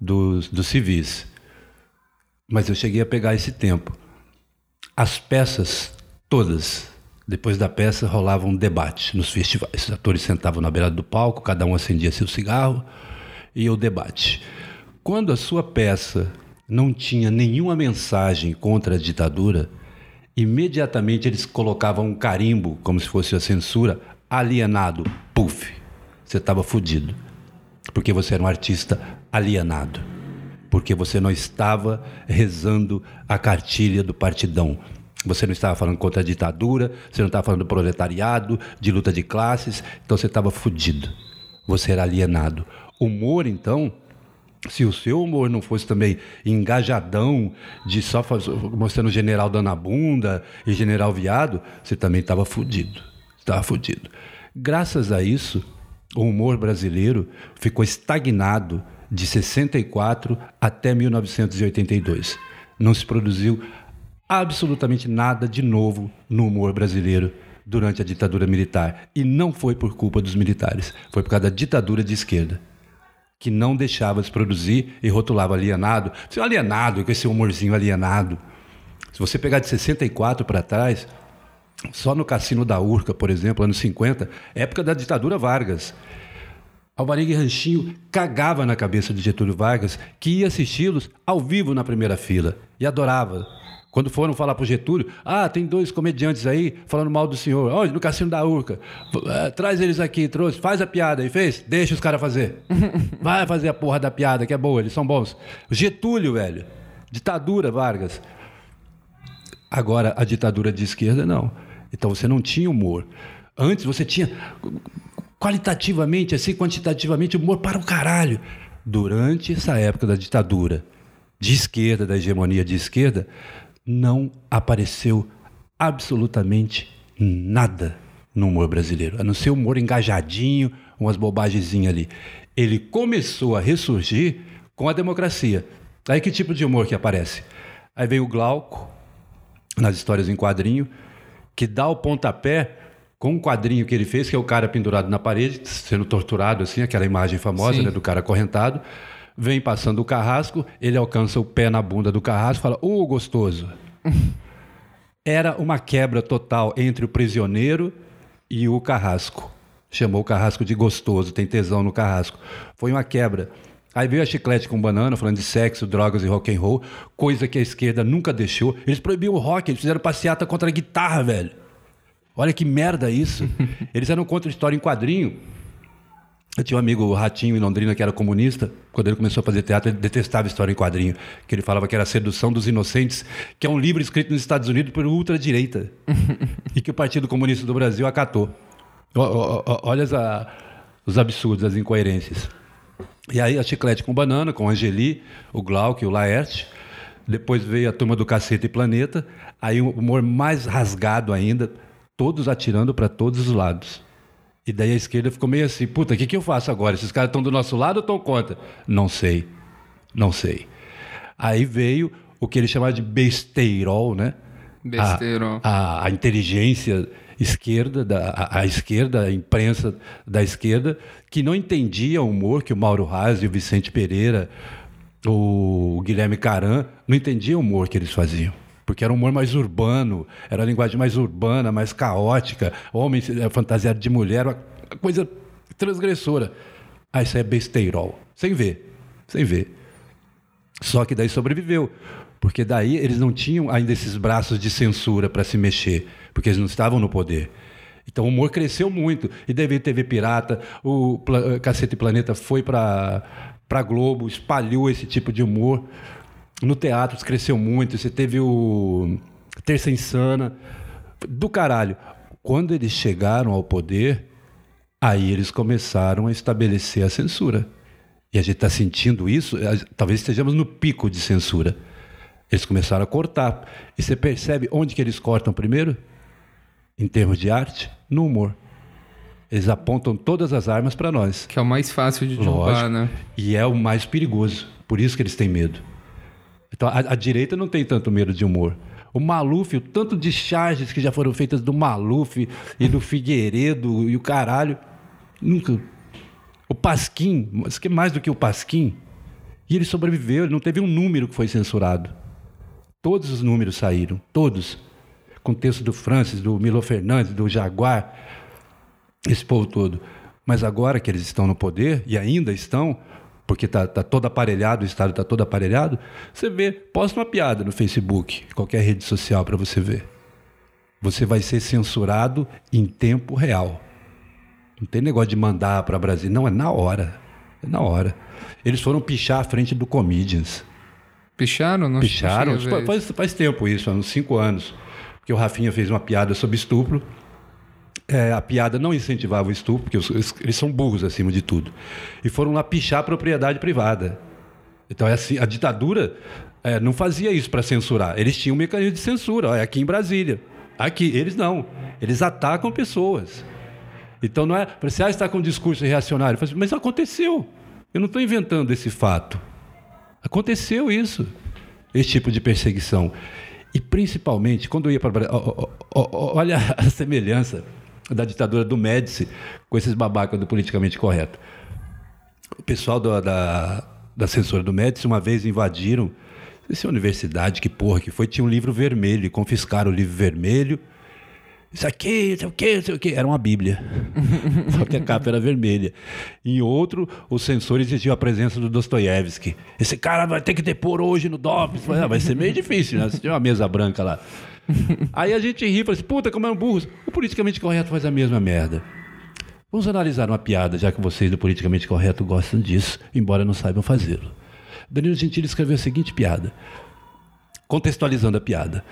dos, dos civis. Mas eu cheguei a pegar esse tempo. As peças, todas, depois da peça rolava um debate nos festivais. Os atores sentavam na beira do palco, cada um acendia seu cigarro e o debate. Quando a sua peça não tinha nenhuma mensagem contra a ditadura, imediatamente eles colocavam um carimbo, como se fosse a censura, alienado, puf, você estava fudido. Porque você era um artista alienado. Porque você não estava rezando a cartilha do partidão. Você não estava falando contra a ditadura, você não estava falando do proletariado, de luta de classes, então você estava fudido. Você era alienado. Humor, então, se o seu humor não fosse também engajadão, de só mostrando general dando a bunda e general viado, você também estava fudido. Estava fudido. Graças a isso, o humor brasileiro ficou estagnado de 64 até 1982. Não se produziu absolutamente nada de novo no humor brasileiro durante a ditadura militar. E não foi por culpa dos militares, foi por causa da ditadura de esquerda que não deixava se produzir e rotulava alienado. Um alienado, com esse humorzinho alienado. Se você pegar de 64 para trás, só no Cassino da Urca, por exemplo, anos 50, época da ditadura Vargas. Alvarenga e Ranchinho cagava na cabeça de Getúlio Vargas, que ia assisti-los ao vivo na primeira fila e adorava. Quando foram falar pro Getúlio, ah, tem dois comediantes aí falando mal do senhor. Onde? No Cassino da Urca. Eh, Traz eles aqui, trouxe, faz a piada. E fez? Deixa os caras fazer. Vai fazer a porra da piada, que é boa, eles são bons. Getúlio, velho. Ditadura, Vargas. Agora, a ditadura de esquerda, não. Então você não tinha humor. Antes você tinha qualitativamente, assim, quantitativamente, humor para o caralho. Durante essa época da ditadura de esquerda, da hegemonia de esquerda, não apareceu absolutamente nada no humor brasileiro, a não ser humor engajadinho, umas bobagenzinhas ali. Ele começou a ressurgir com a democracia. Aí que tipo de humor que aparece? Aí vem o Glauco, nas histórias em quadrinho, que dá o pontapé com um quadrinho que ele fez, que é o cara pendurado na parede, sendo torturado, assim, aquela imagem famosa né, do cara acorrentado. Vem passando o carrasco, ele alcança o pé na bunda do carrasco e fala: Ô, gostoso. Era uma quebra total entre o prisioneiro e o carrasco. Chamou o carrasco de gostoso, tem tesão no carrasco. Foi uma quebra. Aí veio a chiclete com banana, falando de sexo, drogas e rock and roll, coisa que a esquerda nunca deixou. Eles proibiam o rock, eles fizeram passeata contra a guitarra, velho. Olha que merda isso. Eles eram contra a história em quadrinho. Eu tinha um amigo, Ratinho, em Londrina, que era comunista. Quando ele começou a fazer teatro, ele detestava história em quadrinho. Que ele falava que era a Sedução dos Inocentes, que é um livro escrito nos Estados Unidos por ultradireita. e que o Partido Comunista do Brasil acatou. Olha as, a- os absurdos, as incoerências. E aí a Chiclete com Banana, com Angeli, o Glauque, o Laerte. Depois veio a turma do Caceta e Planeta. Aí o humor mais rasgado ainda, todos atirando para todos os lados. E daí a esquerda ficou meio assim, puta, o que, que eu faço agora? Esses caras estão do nosso lado ou estão contra? Não sei, não sei. Aí veio o que ele chamava de besteirol, né? Besteirol. A, a, a inteligência esquerda, da, a, a esquerda, a imprensa da esquerda, que não entendia o humor que o Mauro Reis e o Vicente Pereira, o Guilherme Caran, não entendiam o humor que eles faziam. Porque era um humor mais urbano, era uma linguagem mais urbana, mais caótica, homem eh, fantasiado de mulher, uma coisa transgressora. Ah, isso é besteirol. Sem ver, sem ver. Só que daí sobreviveu. Porque daí eles não tinham ainda esses braços de censura para se mexer, porque eles não estavam no poder. Então o humor cresceu muito. E daí veio TV Pirata, o Cacete Planeta foi para para Globo, espalhou esse tipo de humor. No teatro cresceu muito. Você teve o Terça Insana. Do caralho. Quando eles chegaram ao poder, aí eles começaram a estabelecer a censura. E a gente está sentindo isso, talvez estejamos no pico de censura. Eles começaram a cortar. E você percebe onde que eles cortam primeiro? Em termos de arte? No humor. Eles apontam todas as armas para nós. Que é o mais fácil de derrubar, né? E é o mais perigoso. Por isso que eles têm medo. Então, a, a direita não tem tanto medo de humor. O Maluf, o tanto de charges que já foram feitas do Maluf e do Figueiredo e o caralho. Nunca. O Pasquim, que mais do que o Pasquim? E ele sobreviveu, ele não teve um número que foi censurado. Todos os números saíram, todos. Com texto do Francis, do Milo Fernandes, do Jaguar, esse povo todo. Mas agora que eles estão no poder, e ainda estão, porque está tá todo aparelhado, o Estado está todo aparelhado, você vê, posta uma piada no Facebook, qualquer rede social para você ver. Você vai ser censurado em tempo real. Não tem negócio de mandar para Brasília. Não, é na hora. É na hora. Eles foram pichar à frente do Comedians. Picharam? Não Picharam? Faz, faz tempo isso, há uns cinco anos. Porque o Rafinha fez uma piada sobre estupro. É, a piada não incentivava o estupro, porque os- eles, são burros acima de tudo. E foram lá pichar a propriedade privada. Então, é assim, a ditadura é, não fazia isso para censurar. Eles tinham um mecanismo de censura, ó, é aqui em Brasília. Aqui, eles não. Eles atacam pessoas. Então não é. Você ah, está com um discurso reacionário. Assim, Mas aconteceu. Eu não estou inventando esse fato. Aconteceu isso. Esse tipo de perseguição. E principalmente, quando eu ia para Olha a semelhança da ditadura do Médici com esses babacas do politicamente correto. O pessoal da, da, da censura do Médici uma vez invadiram. Não sei universidade, que porra que foi, tinha um livro vermelho, e confiscaram o livro vermelho. Isso aqui, não sei o quê, não sei o quê. Era uma Bíblia. Só que a capa era vermelha. Em outro, o censor exigiu a presença do Dostoiévski. Esse cara vai ter que depor hoje no DOPS. Falei, "Ah, Vai ser meio difícil, né? Você tinha uma mesa branca lá. Aí a gente ri e fala assim, puta, como eram burros. O politicamente correto faz a mesma merda. Vamos analisar uma piada, já que vocês do politicamente correto gostam disso, embora não saibam fazê-lo. Danilo Gentili escreveu a seguinte piada, contextualizando a piada.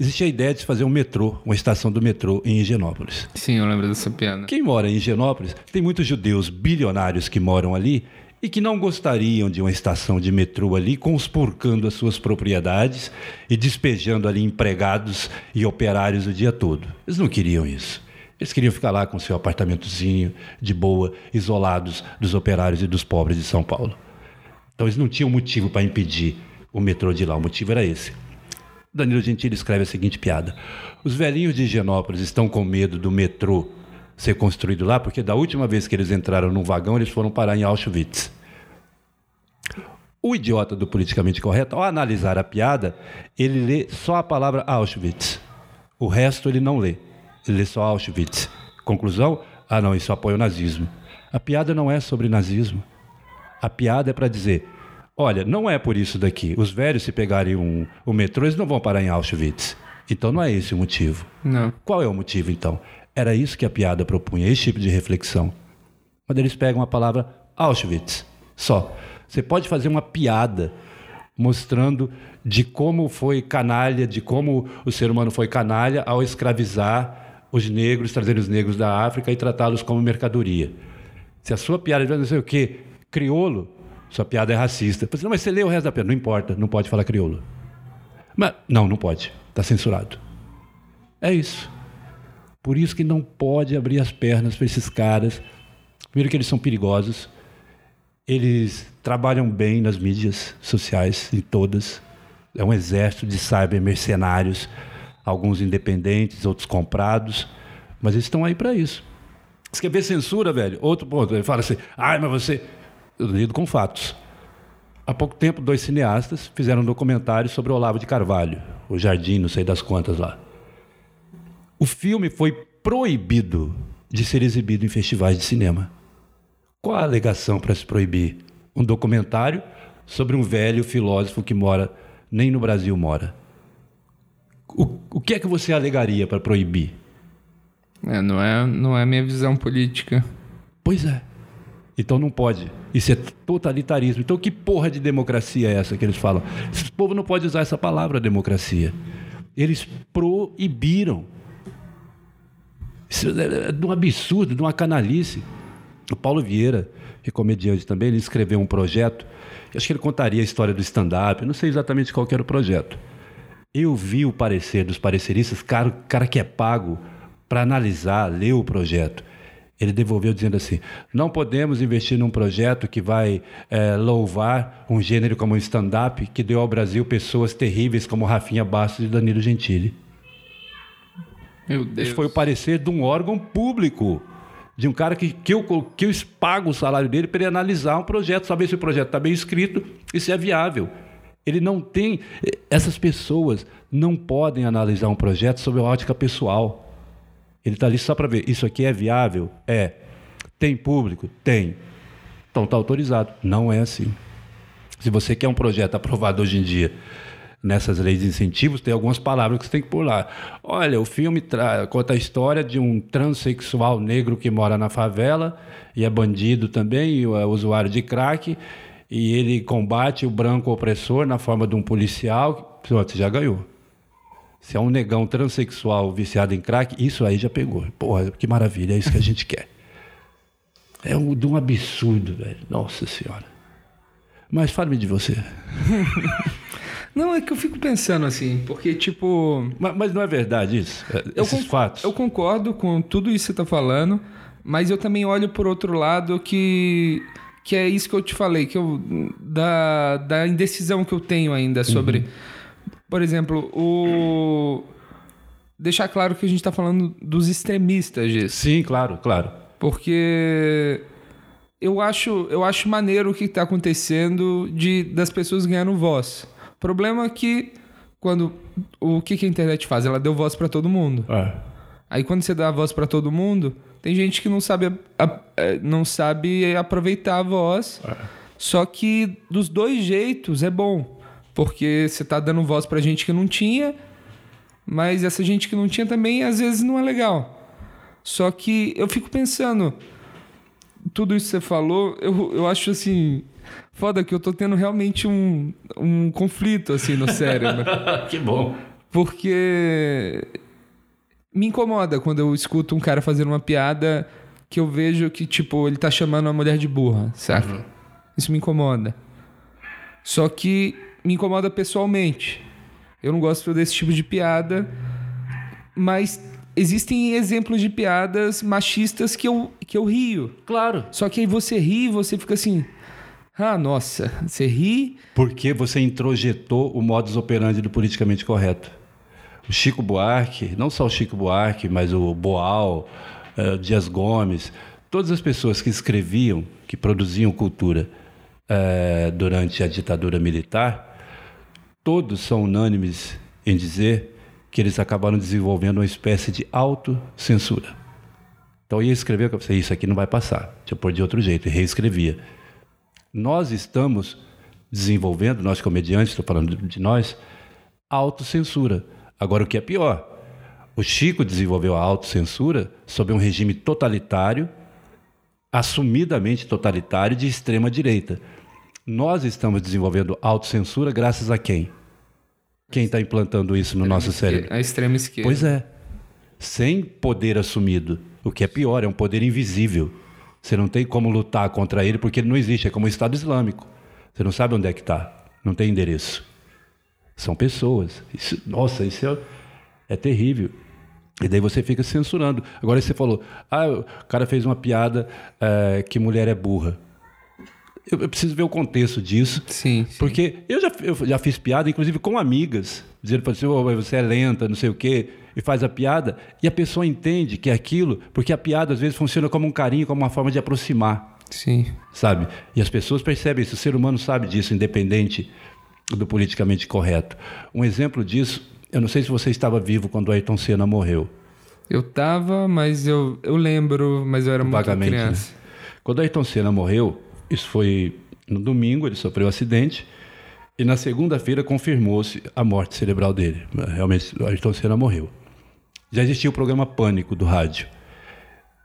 Existia a ideia de fazer um metrô, uma estação do metrô em Higienópolis. Sim, eu lembro dessa piada. Quem mora em Higienópolis, tem muitos judeus bilionários que moram ali e que não gostariam de uma estação de metrô ali, conspurcando as suas propriedades e despejando ali empregados e operários o dia todo. Eles não queriam isso. Eles queriam ficar lá com seu apartamentozinho, de boa, isolados dos operários e dos pobres de São Paulo. Então eles não tinham motivo para impedir o metrô de lá, o motivo era esse. Danilo Gentili escreve a seguinte piada: Os velhinhos de Higienópolis estão com medo do metrô ser construído lá, porque da última vez que eles entraram num vagão, eles foram parar em Auschwitz. O idiota do politicamente correto, ao analisar a piada, ele lê só a palavra Auschwitz. O resto ele não lê. Ele lê só Auschwitz. Conclusão? Ah, não, isso apoia o nazismo. A piada não é sobre nazismo. A piada é para dizer: olha, não é por isso daqui. Os velhos, se pegarem um, o metrô, eles não vão parar em Auschwitz. Então não é esse o motivo. Não. Qual é o motivo, então? Era isso que a piada propunha, esse tipo de reflexão. Quando eles pegam a palavra Auschwitz, só. Você pode fazer uma piada mostrando de como foi canalha, de como o ser humano foi canalha ao escravizar os negros, trazer os negros da África e tratá-los como mercadoria. Se a sua piada não sei o quê, crioulo, sua piada é racista. Você, não, mas você lê o resto da piada. Não importa, não pode falar crioulo. Mas, não, não pode. Está censurado. É isso. Por isso que não pode abrir as pernas para esses caras. Primeiro que eles são perigosos. Eles trabalham bem nas mídias sociais, em todas. É um exército de cyber mercenários, alguns independentes, outros comprados, mas eles estão aí para isso. Você quer ver censura, velho? Outro ponto, ele fala assim, ai, mas você... Eu lido com fatos. Há pouco tempo, dois cineastas fizeram um documentário sobre o Olavo de Carvalho, o Jardim, não sei das quantas lá. O filme foi proibido de ser exibido em festivais de cinema. Qual a alegação para se proibir? Um documentário sobre um velho filósofo que mora, nem no Brasil mora. O, o que é que você alegaria para proibir? É, não é, não é minha visão política. Pois é. Então não pode. Isso é totalitarismo. Então que porra de democracia é essa que eles falam? Esse povo não pode usar essa palavra democracia. Eles proibiram. Isso é de um absurdo, de uma canalice. O Paulo Vieira, que é comediante também, ele escreveu um projeto. Acho que ele contaria a história do stand-up. Não sei exatamente qual era o projeto. Eu vi o parecer dos pareceristas, cara, cara que é pago para analisar, ler o projeto. Ele devolveu dizendo assim: não podemos investir num projeto que vai é, louvar um gênero como o stand-up que deu ao Brasil pessoas terríveis como Rafinha Bastos e Danilo Gentili. Meu Deus. Esse foi o parecer de um órgão público, de um cara que, que, eu, que eu pago o salário dele para ele analisar um projeto, saber se o projeto está bem escrito e se é viável. Ele não tem. Essas pessoas não podem analisar um projeto sob a ótica pessoal. Ele está ali só para ver, isso aqui é viável? É. Tem público? Tem. Então está autorizado. Não é assim. Se você quer um projeto aprovado hoje em dia nessas leis de incentivos, tem algumas palavras que você tem que pular. Olha, o filme conta a história de um transexual negro que mora na favela e é bandido também, é usuário de crack, e ele combate o branco opressor na forma de um policial. Você já ganhou. Se é um negão transexual viciado em crack, isso aí já pegou. Porra, que maravilha, é isso que a gente quer. É um, de um absurdo, velho. Nossa Senhora. Mas fale-me de você. Não, é que eu fico pensando assim, porque, tipo. Mas, mas não é verdade isso? Eu Esses fatos? Eu concordo com tudo isso que você tá falando, mas eu também olho por outro lado que. Que é isso que eu te falei, que eu. Da, da indecisão que eu tenho ainda sobre. Uhum. Por exemplo, o. Deixar claro que a gente tá falando dos extremistas disso. Sim, claro, claro. Porque eu acho, eu acho maneiro o que está acontecendo de das pessoas ganhando voz. Problema é que quando o que, que a internet faz? Ela deu voz para todo mundo. É. Aí quando você dá a voz pra todo mundo, tem gente que não sabe, a- a- é, não sabe aproveitar a voz. Só que dos dois jeitos é bom. Porque você tá dando voz pra gente que não tinha, mas essa gente que não tinha também às vezes não é legal. Só que eu fico pensando, tudo isso que você falou, eu, eu acho assim. Foda que eu tô tendo realmente um, um conflito assim no cérebro. que bom. Porque me incomoda quando eu escuto um cara fazendo uma piada que eu vejo que, tipo, ele tá chamando a mulher de burra, saca? Isso me incomoda. Só que me incomoda pessoalmente. Eu não gosto desse tipo de piada, mas existem exemplos de piadas machistas que eu, que eu rio. Claro. Só que aí você ri e você fica assim. Ah, nossa, você ri. Porque você introjetou o modus operandi do politicamente correto. O Chico Buarque, não só o Chico Buarque, mas o Boal, eh, Dias Gomes, todas as pessoas que escreviam, que produziam cultura eh, durante a ditadura militar, todos são unânimes em dizer que eles acabaram desenvolvendo uma espécie de autocensura. Então eu ia escrever, eu pensei, isso aqui não vai passar, deixa eu pôr de outro jeito, e reescrevia. Nós estamos desenvolvendo, nós comediantes, estou falando de nós, autocensura. Agora, o que é pior, o Chico desenvolveu a autocensura sob um regime totalitário, assumidamente totalitário, de extrema direita. Nós estamos desenvolvendo autocensura graças a quem? Quem está implantando isso no nosso cérebro? A extrema esquerda. Pois é. Sem poder assumido. O que é pior, é um poder invisível. Você não tem como lutar contra ele porque ele não existe. É como o Estado Islâmico. Você não sabe onde é que está. Não tem endereço. São pessoas. Isso- nossa, isso é, é terrível. E daí você fica censurando. Agora você falou, ah, o cara fez uma piada eh, que mulher é burra. Eu, eu preciso ver o contexto disso. Sim, sim. Porque eu já, eu já fiz piada, inclusive com amigas, dizendo para você, "Ô, mas você é lenta, não sei o quê, e faz a piada, e a pessoa entende que é aquilo, porque a piada às vezes funciona como um carinho, como uma forma de aproximar, Sim. sabe? E as pessoas percebem isso, o ser humano sabe disso, independente do politicamente correto. Um exemplo disso, eu não sei se você estava vivo quando o Ayrton Senna morreu. Eu tava, mas eu, eu lembro, mas eu era muito Vagamente, criança. né? Quando Ayrton Senna morreu, isso foi no domingo, ele sofreu um acidente, e na segunda-feira confirmou-se a morte cerebral dele. Realmente, o Ayrton Senna morreu. Já existia o programa Pânico do rádio.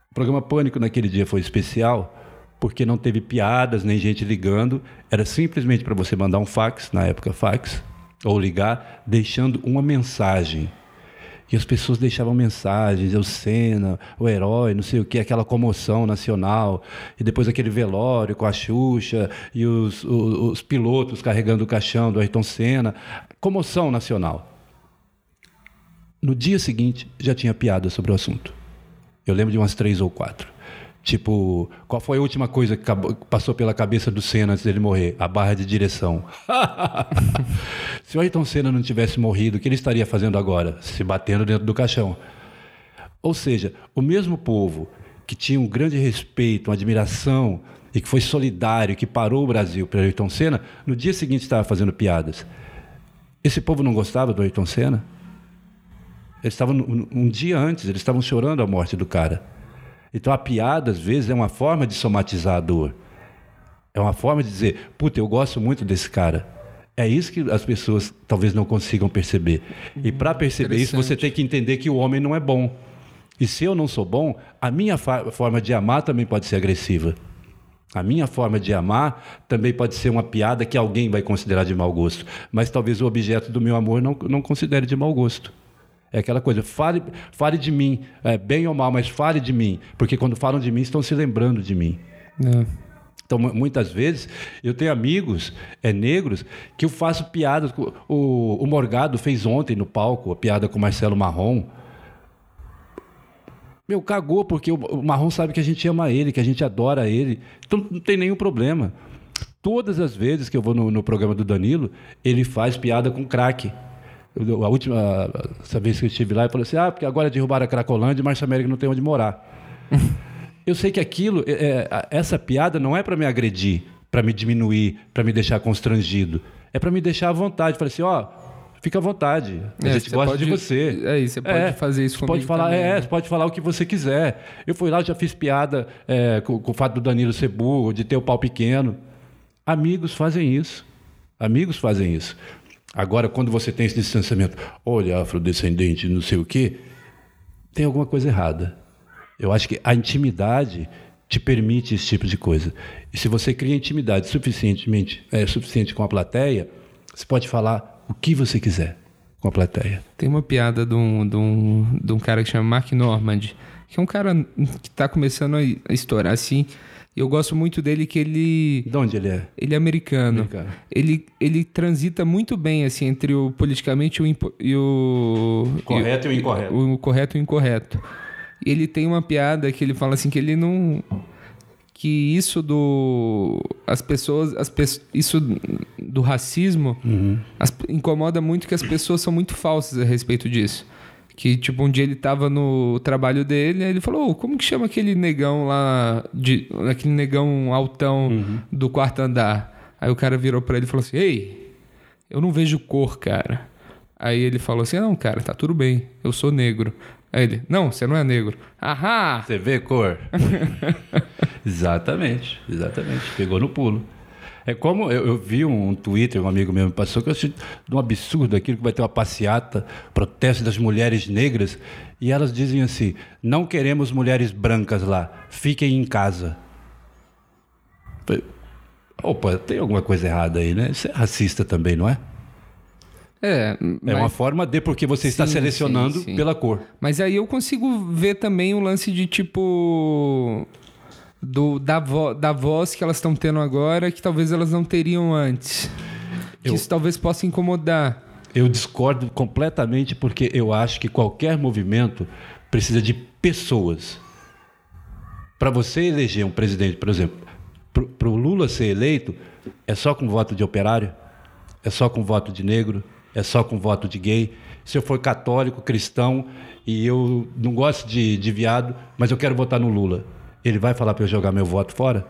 O programa Pânico naquele dia foi especial porque não teve piadas nem gente ligando, era simplesmente para você mandar um fax, na época fax, ou ligar, deixando uma mensagem. E as pessoas deixavam mensagens, o Senna, o herói, não sei o que, aquela comoção nacional, e depois aquele velório com a Xuxa, e os, os, os pilotos carregando o caixão do Ayrton Senna. Comoção nacional. No dia seguinte, já tinha piada sobre o assunto. Eu lembro de umas três ou quatro. Tipo, qual foi a última coisa que passou pela cabeça do Senna antes dele morrer? A barra de direção. Se o Ayrton Senna não tivesse morrido, o que ele estaria fazendo agora? Se batendo dentro do caixão. Ou seja, o mesmo povo que tinha um grande respeito, uma admiração e que foi solidário, que parou o Brasil para Ayrton Senna, no dia seguinte estava fazendo piadas. Esse povo não gostava do Ayrton Senna? Eles estavam um dia antes, eles estavam chorando a morte do cara. Então a piada, às vezes, é uma forma de somatizar a dor. É uma forma de dizer, puta, eu gosto muito desse cara. É isso que as pessoas talvez não consigam perceber. E para perceber isso, você tem que entender que o homem não é bom. E se eu não sou bom, a minha forma de amar também pode ser agressiva. A minha forma de amar também pode ser uma piada que alguém vai considerar de mau gosto. Mas talvez o objeto do meu amor não, não considere de mau gosto. É aquela coisa, fale, fale de mim, é, bem ou mal, mas fale de mim. Porque quando falam de mim, estão se lembrando de mim. É. Então, mu- muitas vezes, eu tenho amigos é, negros que eu faço piadas. com- O, o Morgado fez ontem no palco a piada com o Marcelo Marrom. Meu, cagou, porque o, o Marrom sabe que a gente ama ele, que a gente adora ele. Então, não tem nenhum problema. Todas as vezes que eu vou no, no programa do Danilo, ele faz piada com crack. Eu- A última essa vez que eu estive lá, ele falou assim: ah, porque agora derrubaram a Cracolândia e Márcio América não tem onde morar. Eu sei que aquilo, é, é, a- essa piada não é para me agredir, para me diminuir, para me deixar constrangido. É para me deixar à vontade. Falei assim, ó, Fica à vontade. A É, gente gosta pode- de você. É isso, você pode fazer isso comigo pode falar, também, é, né? você pode falar o que você quiser. Eu fui lá, já fiz piada é, com, com o fato do Danilo ser burro, de ter o pau pequeno. Amigos fazem isso. Amigos fazem isso. Agora, quando você tem esse distanciamento, olha, afrodescendente, não sei o quê, tem alguma coisa errada. Eu acho que a intimidade te permite esse tipo de coisa. E se você cria intimidade suficientemente, é, suficiente com a plateia, você pode falar o que você quiser com a plateia. Tem uma piada de um, de um, de um cara que chama Mark Normand, que é um cara que tá começando a estourar assim. E eu gosto muito dele que ele De onde ele é? ele é americano. Americano. Ele, ele transita muito bem assim entre o politicamente e o, impo- e o Correto e o incorreto. O, correto e o incorreto. E ele tem uma piada que ele fala assim que ele não que isso do as pessoas as pe- isso do racismo Uhum. as- incomoda muito que as pessoas são muito falsas a respeito disso. Que, tipo, um dia ele tava no trabalho dele, aí ele falou, "Ô, como que chama aquele negão lá, de, aquele negão altão do quarto andar? Aí o cara virou pra ele e falou assim, ei, eu não vejo cor, cara. Aí ele falou assim, não, cara, tá tudo bem, eu sou negro. Aí ele, não, você não é negro. Ahá! Você vê cor? exatamente, exatamente. Pegou no pulo. É como eu, eu vi um Twitter, um amigo meu me passou, que eu achei de um absurdo aquilo que vai ter uma passeata, protesto das mulheres negras, e elas dizem assim: não queremos mulheres brancas lá, fiquem em casa. Opa, tem alguma coisa errada aí, né? Isso é racista também, não é? É, É mas- uma forma de porque você está Sim, selecionando sim, sim. pela cor. Mas aí eu consigo ver também o lance de tipo. Do, da, vo, da voz que elas estão tendo agora, que talvez elas não teriam antes. Eu- isso talvez possa incomodar. Eu discordo completamente porque eu acho que qualquer movimento precisa de pessoas. Para você eleger um presidente, por exemplo, para o Lula ser eleito, é só com voto de operário? É só com voto de negro? É só com voto de gay? Se eu for católico, cristão e eu não gosto de, de viado, mas eu quero votar no Lula, ele vai falar para eu jogar meu voto fora?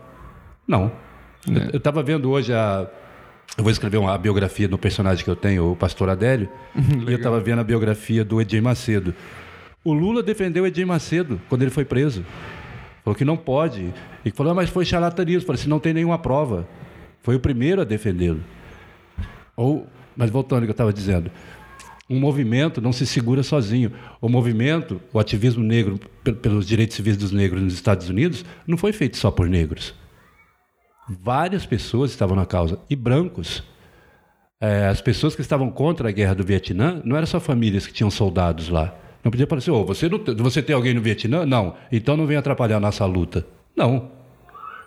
Não. Eu estava vendo hoje a. Eu vou escrever uma biografia do personagem que eu tenho, o Pastor Adélio, e eu estava vendo a biografia do Edir Macedo. O Lula defendeu o Edir Macedo quando ele foi preso. Falou que não pode. E falou, "Ah, mas foi charlatanismo. Falei assim, não tem nenhuma prova. Foi o primeiro a defendê-lo. Ou, mas voltando ao que eu estava dizendo, um movimento não se segura sozinho. O movimento, o ativismo negro pe- pelos direitos civis dos negros nos Estados Unidos, não foi feito só por negros. Várias pessoas estavam na causa, e brancos. É, as pessoas que estavam contra a guerra do Vietnã não eram só famílias que tinham soldados lá. Não podia parecer, oh, você, não, você tem alguém no Vietnã? Não. Então não vem atrapalhar a nossa luta. Não.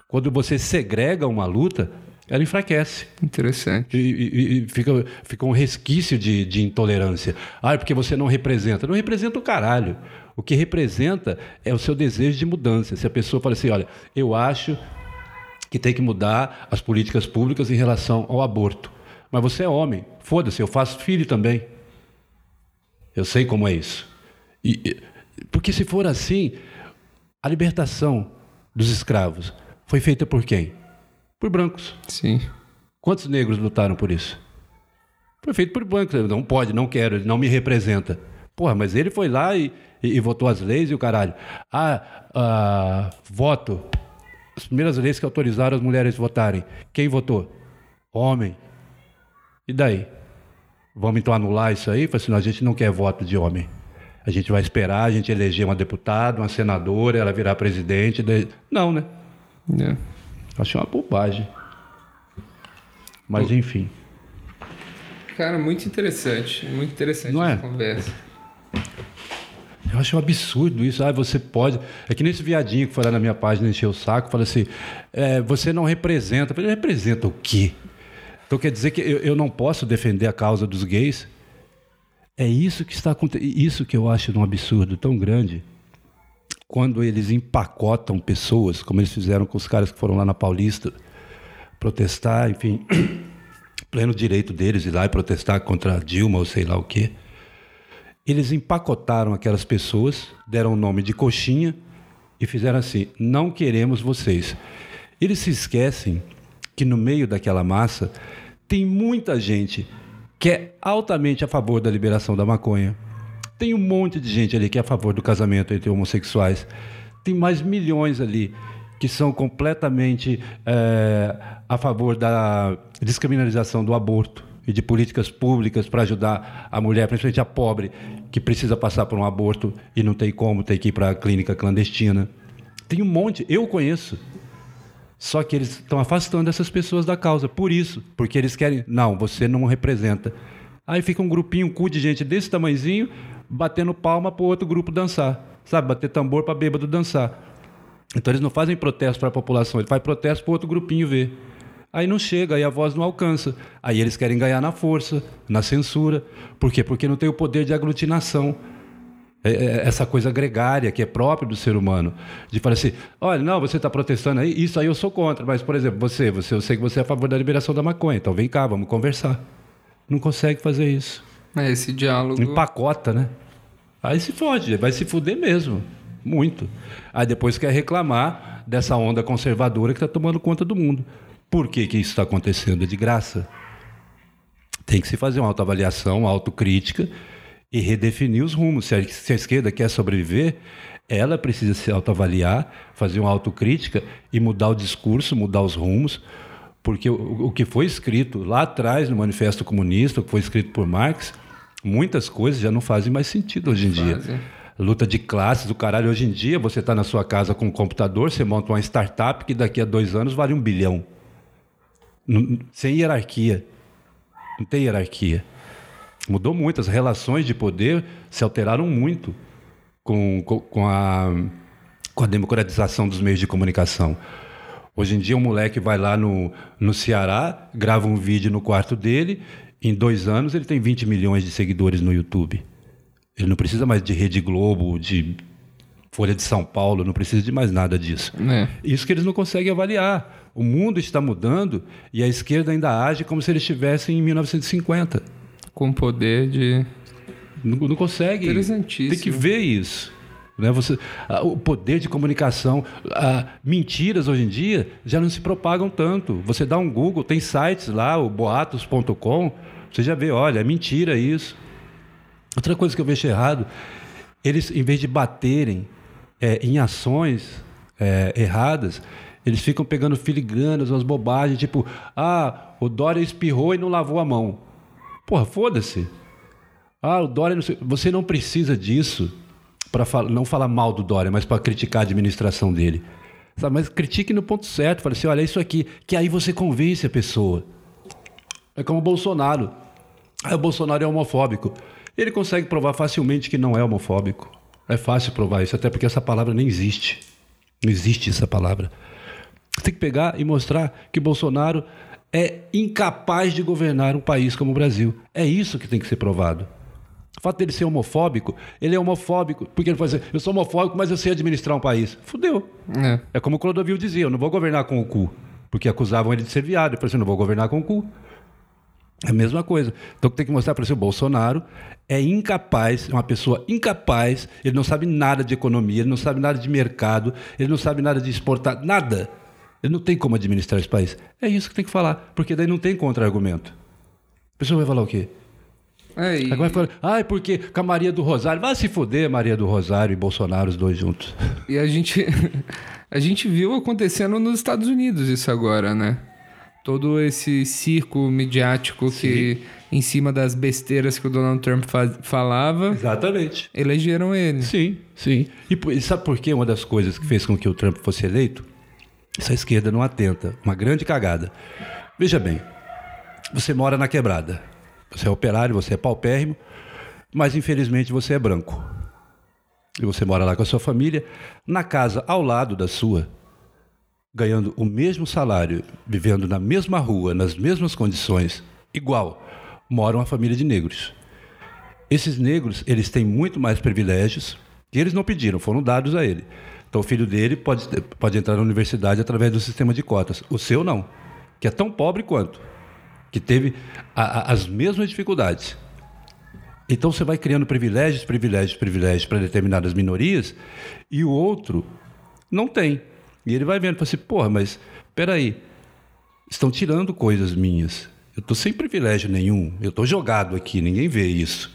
Quando você segrega uma luta, ela enfraquece. Interessante. E, e- e fica, fica um resquício de, de intolerância. Ah, é porque você não representa. Não representa o caralho. O que representa é o seu desejo de mudança. Se a pessoa fala assim, olha, eu acho que tem que mudar as políticas públicas em relação ao aborto. Mas você é homem. Foda-se, eu faço filho também. Eu sei como é isso. E- e- porque se for assim, a libertação dos escravos foi feita por quem? Por brancos. Sim. Quantos negros lutaram por isso? Foi feito por brancos. Não pode, não quero, ele não me representa. Porra, mas ele foi lá e, e- e votou as leis e o caralho. Ah, ah, voto. As primeiras leis que autorizaram as mulheres votarem. Quem votou? Homem. E daí? Vamos então anular isso aí? Falei assim, a gente não quer voto de homem. A gente vai esperar a gente eleger uma deputada, uma senadora, ela virar presidente. daí- Não, né? É. Achei uma bobagem. Mas enfim. Cara, muito interessante. Muito interessante Não é? essa conversa. Eu acho um absurdo isso. Ah, você pode. É que nesse viadinho que foi lá na minha página encher o saco, fala assim: é, você não representa. Eu falei, representa o quê? Então quer dizer que eu, eu não posso defender a causa dos gays? É isso que está acontecendo. Isso que eu acho um absurdo tão grande. Quando eles empacotam pessoas, como eles fizeram com os caras que foram lá na Paulista protestar, enfim, pleno direito deles ir lá e protestar contra Dilma ou sei lá o quê. Eles empacotaram aquelas pessoas, deram o nome de coxinha e fizeram assim: não queremos vocês. Eles se esquecem que no meio daquela massa tem muita gente que é altamente a favor da liberação da maconha. Tem um monte de gente ali que é a favor do casamento entre homossexuais. Tem mais milhões ali que são completamente é, a favor da descriminalização do aborto e de políticas públicas para ajudar a mulher, principalmente a pobre, que precisa passar por um aborto e não tem como, tem que ir para a clínica clandestina. Tem um monte, eu conheço. Só que eles estão afastando essas pessoas da causa, por isso, porque eles querem, não, você não representa. Aí fica um grupinho, um cu de gente desse tamanhozinho, batendo palma para o outro grupo dançar, sabe? Bater tambor para bêbado dançar. Então eles não fazem protesto para a população, eles fazem protesto para outro grupinho ver. Aí não chega, aí a voz não alcança. Aí eles querem ganhar na força, na censura. Por quê? Porque não tem o poder de aglutinação. É, é, essa coisa gregária que é própria do ser humano. De falar assim: olha, não, você está protestando aí, isso aí eu sou contra. Mas, por exemplo, você, você, eu sei que você é a favor da liberação da maconha, então vem cá, vamos conversar. Não consegue fazer isso. É, esse diálogo. Empacota, né? Aí se fode, vai se fuder mesmo. Muito. Aí depois quer reclamar dessa onda conservadora que está tomando conta do mundo. Por que, que isso está acontecendo? É de graça. Tem que se fazer uma autoavaliação, uma autocrítica e redefinir os rumos. Se a, se a esquerda quer sobreviver, ela precisa se autoavaliar, fazer uma autocrítica e mudar o discurso, mudar os rumos, porque o, o que foi escrito lá atrás no Manifesto Comunista, o que foi escrito por Marx, muitas coisas já não fazem mais sentido hoje em dia. Luta de classes, o caralho. Hoje em dia, você está na sua casa com um computador, você monta uma startup que daqui a dois anos vale um bilhão. Sem hierarquia. Não tem hierarquia. Mudou muito. As relações de poder se alteraram muito com, com, com a, com a democratização dos meios de comunicação. Hoje em dia, um moleque vai lá no, no Ceará, grava um vídeo no quarto dele, em dois anos ele tem 20 milhões de seguidores no YouTube. Ele não precisa mais de Rede Globo, de Folha de São Paulo, não precisa de mais nada disso. É. Isso que eles não conseguem avaliar. O mundo está mudando e a esquerda ainda age como se eles estivessem em 1950. Com poder de. Não, não consegue. Interessantíssimo. Tem que ver isso. Né? Você, ah, o poder de comunicação, ah, mentiras hoje em dia já não se propagam tanto. Você dá um Google, tem sites lá, o boatos.com, você já vê, olha, é mentira isso. Outra coisa que eu vejo errado, eles, em vez de baterem é, em ações é, erradas, eles ficam pegando filigranas, umas bobagens, tipo, ah, o Dória espirrou e não lavou a mão. Porra, foda-se. Ah, o Dória não. Você não precisa disso para não falar mal do Dória, mas para criticar a administração dele. Mas critique no ponto certo. Fale assim: olha, isso aqui. Que aí você convence a pessoa. É como o Bolsonaro. Ah, o Bolsonaro é homofóbico. Ele consegue provar facilmente que não é homofóbico. É fácil provar isso, até porque essa palavra nem existe. Não existe essa palavra. Você tem que pegar e mostrar que Bolsonaro é incapaz de governar um país como o Brasil. É isso que tem que ser provado. O fato dele ser homofóbico, ele é homofóbico, porque ele fala assim, eu sou homofóbico, mas eu sei administrar um país. Fudeu. É. É como o Clodovil dizia, eu não vou governar com o cu. Porque acusavam ele de ser viado. Ele falou assim, não vou governar com o cu. É a mesma coisa. Então tem que mostrar para você, o Bolsonaro é incapaz, é uma pessoa incapaz, ele não sabe nada de economia, ele não sabe nada de mercado, ele não sabe nada de exportar, nada. Ele não tem como administrar esse país. É isso que tem que falar, porque daí não tem contra-argumento. A pessoa vai falar o quê? É, e- Agora vai falar, ah, porque com a Maria do Rosário, vai se foder Maria do Rosário e Bolsonaro, os dois juntos. E a gente, a gente viu acontecendo nos Estados Unidos isso agora, né? Todo esse circo midiático que, em cima das besteiras que o Donald Trump fa- falava, Exatamente. elegeram ele. Sim, sim. E, e sabe por que uma das coisas que fez com que o Trump fosse eleito? Essa esquerda não atenta. Uma grande cagada. Veja bem, você mora na quebrada. Você é operário, você é paupérrimo, mas infelizmente você é branco. E você mora lá com a sua família, na casa ao lado da sua, ganhando o mesmo salário, vivendo na mesma rua, nas mesmas condições, igual, mora uma família de negros. Esses negros, eles têm muito mais privilégios que eles não pediram, foram dados a ele. Então o filho dele pode, pode entrar na universidade através do sistema de cotas. O seu não, que é tão pobre quanto, que teve a- a- as mesmas dificuldades. Então você vai criando privilégios, privilégios, privilégios para determinadas minorias e o outro não tem. E ele vai vendo, fala assim, porra, mas peraí, estão tirando coisas minhas. Eu tô sem privilégio nenhum. Eu tô jogado aqui, ninguém vê isso.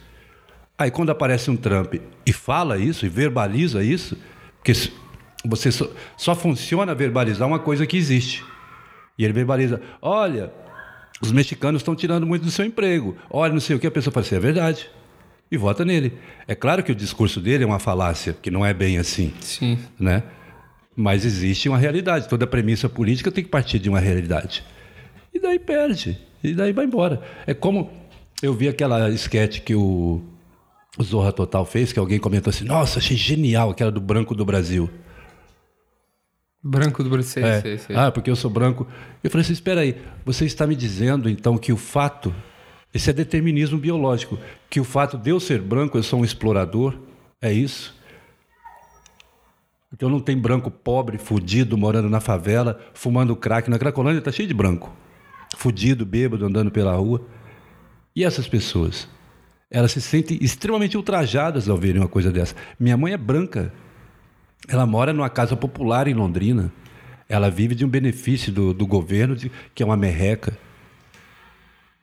Aí quando aparece um Trump e fala isso e verbaliza isso, porque você só, só funciona verbalizar uma coisa que existe. E ele verbaliza: olha, os mexicanos estão tirando muito do seu emprego. Olha, não sei o que, a pessoa fala assim, é verdade. E vota nele. É claro que o discurso dele é uma falácia, que não é bem assim Sim. né? Mas existe uma realidade. Toda premissa política tem que partir de uma realidade. E daí perde. E daí vai embora. É como eu vi aquela esquete que o, Zorra Total fez, que alguém comentou assim: Nossa, achei genial aquela do Branco do Brasil. Branco do Brasil. É. sei, sei. Ah, porque eu sou branco. Eu falei assim: espera aí, você está me dizendo então que o fato, esse é determinismo biológico, que o fato de eu ser branco, eu sou um explorador? É isso? Então não tem branco pobre, fudido, morando na favela, fumando crack. Na Cracolândia tá cheio de branco. Fudido, bêbado, andando pela rua. E essas pessoas? Elas se sentem extremamente ultrajadas ao verem uma coisa dessa. Minha mãe é branca. Ela mora numa casa popular em Londrina. Ela vive de um benefício do, do governo, de- que é uma merreca.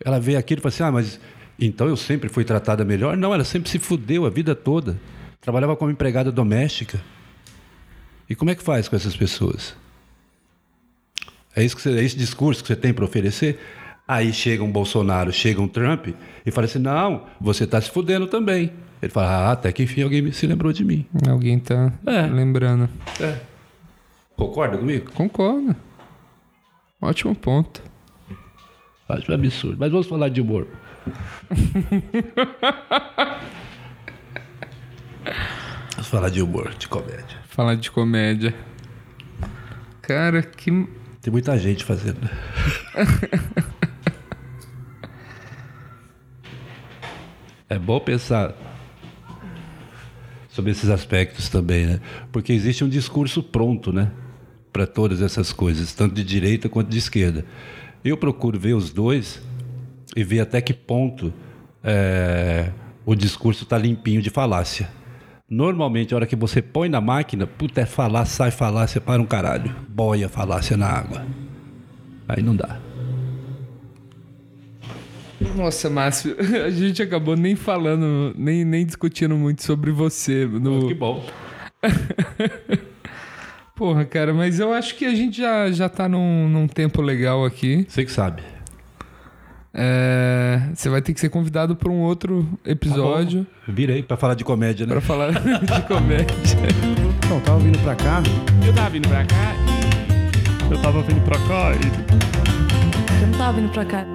Ela vê aquilo e fala assim: ah, mas então eu sempre fui tratada melhor? Não, ela sempre se fudeu a vida toda. Trabalhava como empregada doméstica. E como é que faz com essas pessoas? É, isso que você, é esse discurso que você tem para oferecer? Aí chega um Bolsonaro, chega um Trump e fala assim: não, você está se fudendo também. Ele fala: ah, até que enfim alguém se lembrou de mim. Alguém tá É. lembrando. É. Concorda comigo? Concordo. Ótimo ponto. Acho um absurdo. Mas vamos falar de humor. vamos falar de humor, de comédia. Falar de comédia. Cara, que. Tem muita gente fazendo. é bom pensar sobre esses aspectos também, né? Porque existe um discurso pronto, né? Para todas essas coisas, tanto de direita quanto de esquerda. Eu procuro ver os dois e ver até que ponto é, o discurso está limpinho de falácia. Normalmente, a hora que você põe na máquina, puta, é falar, sai falácia para um caralho. Boia falácia na água. Aí não dá. Nossa, Márcio, a gente acabou nem falando, nem, nem discutindo muito sobre você. No... Que bom. Porra, cara, mas eu acho que a gente já, já tá num, num tempo legal aqui. Você que sabe. É, Você vai ter que ser convidado para um outro episódio Virei para falar de comédia, né? pra falar de comédia. Então, tava vindo pra cá, Eu tava vindo pra cá Eu tava vindo pra cá e Eu não tava vindo pra cá.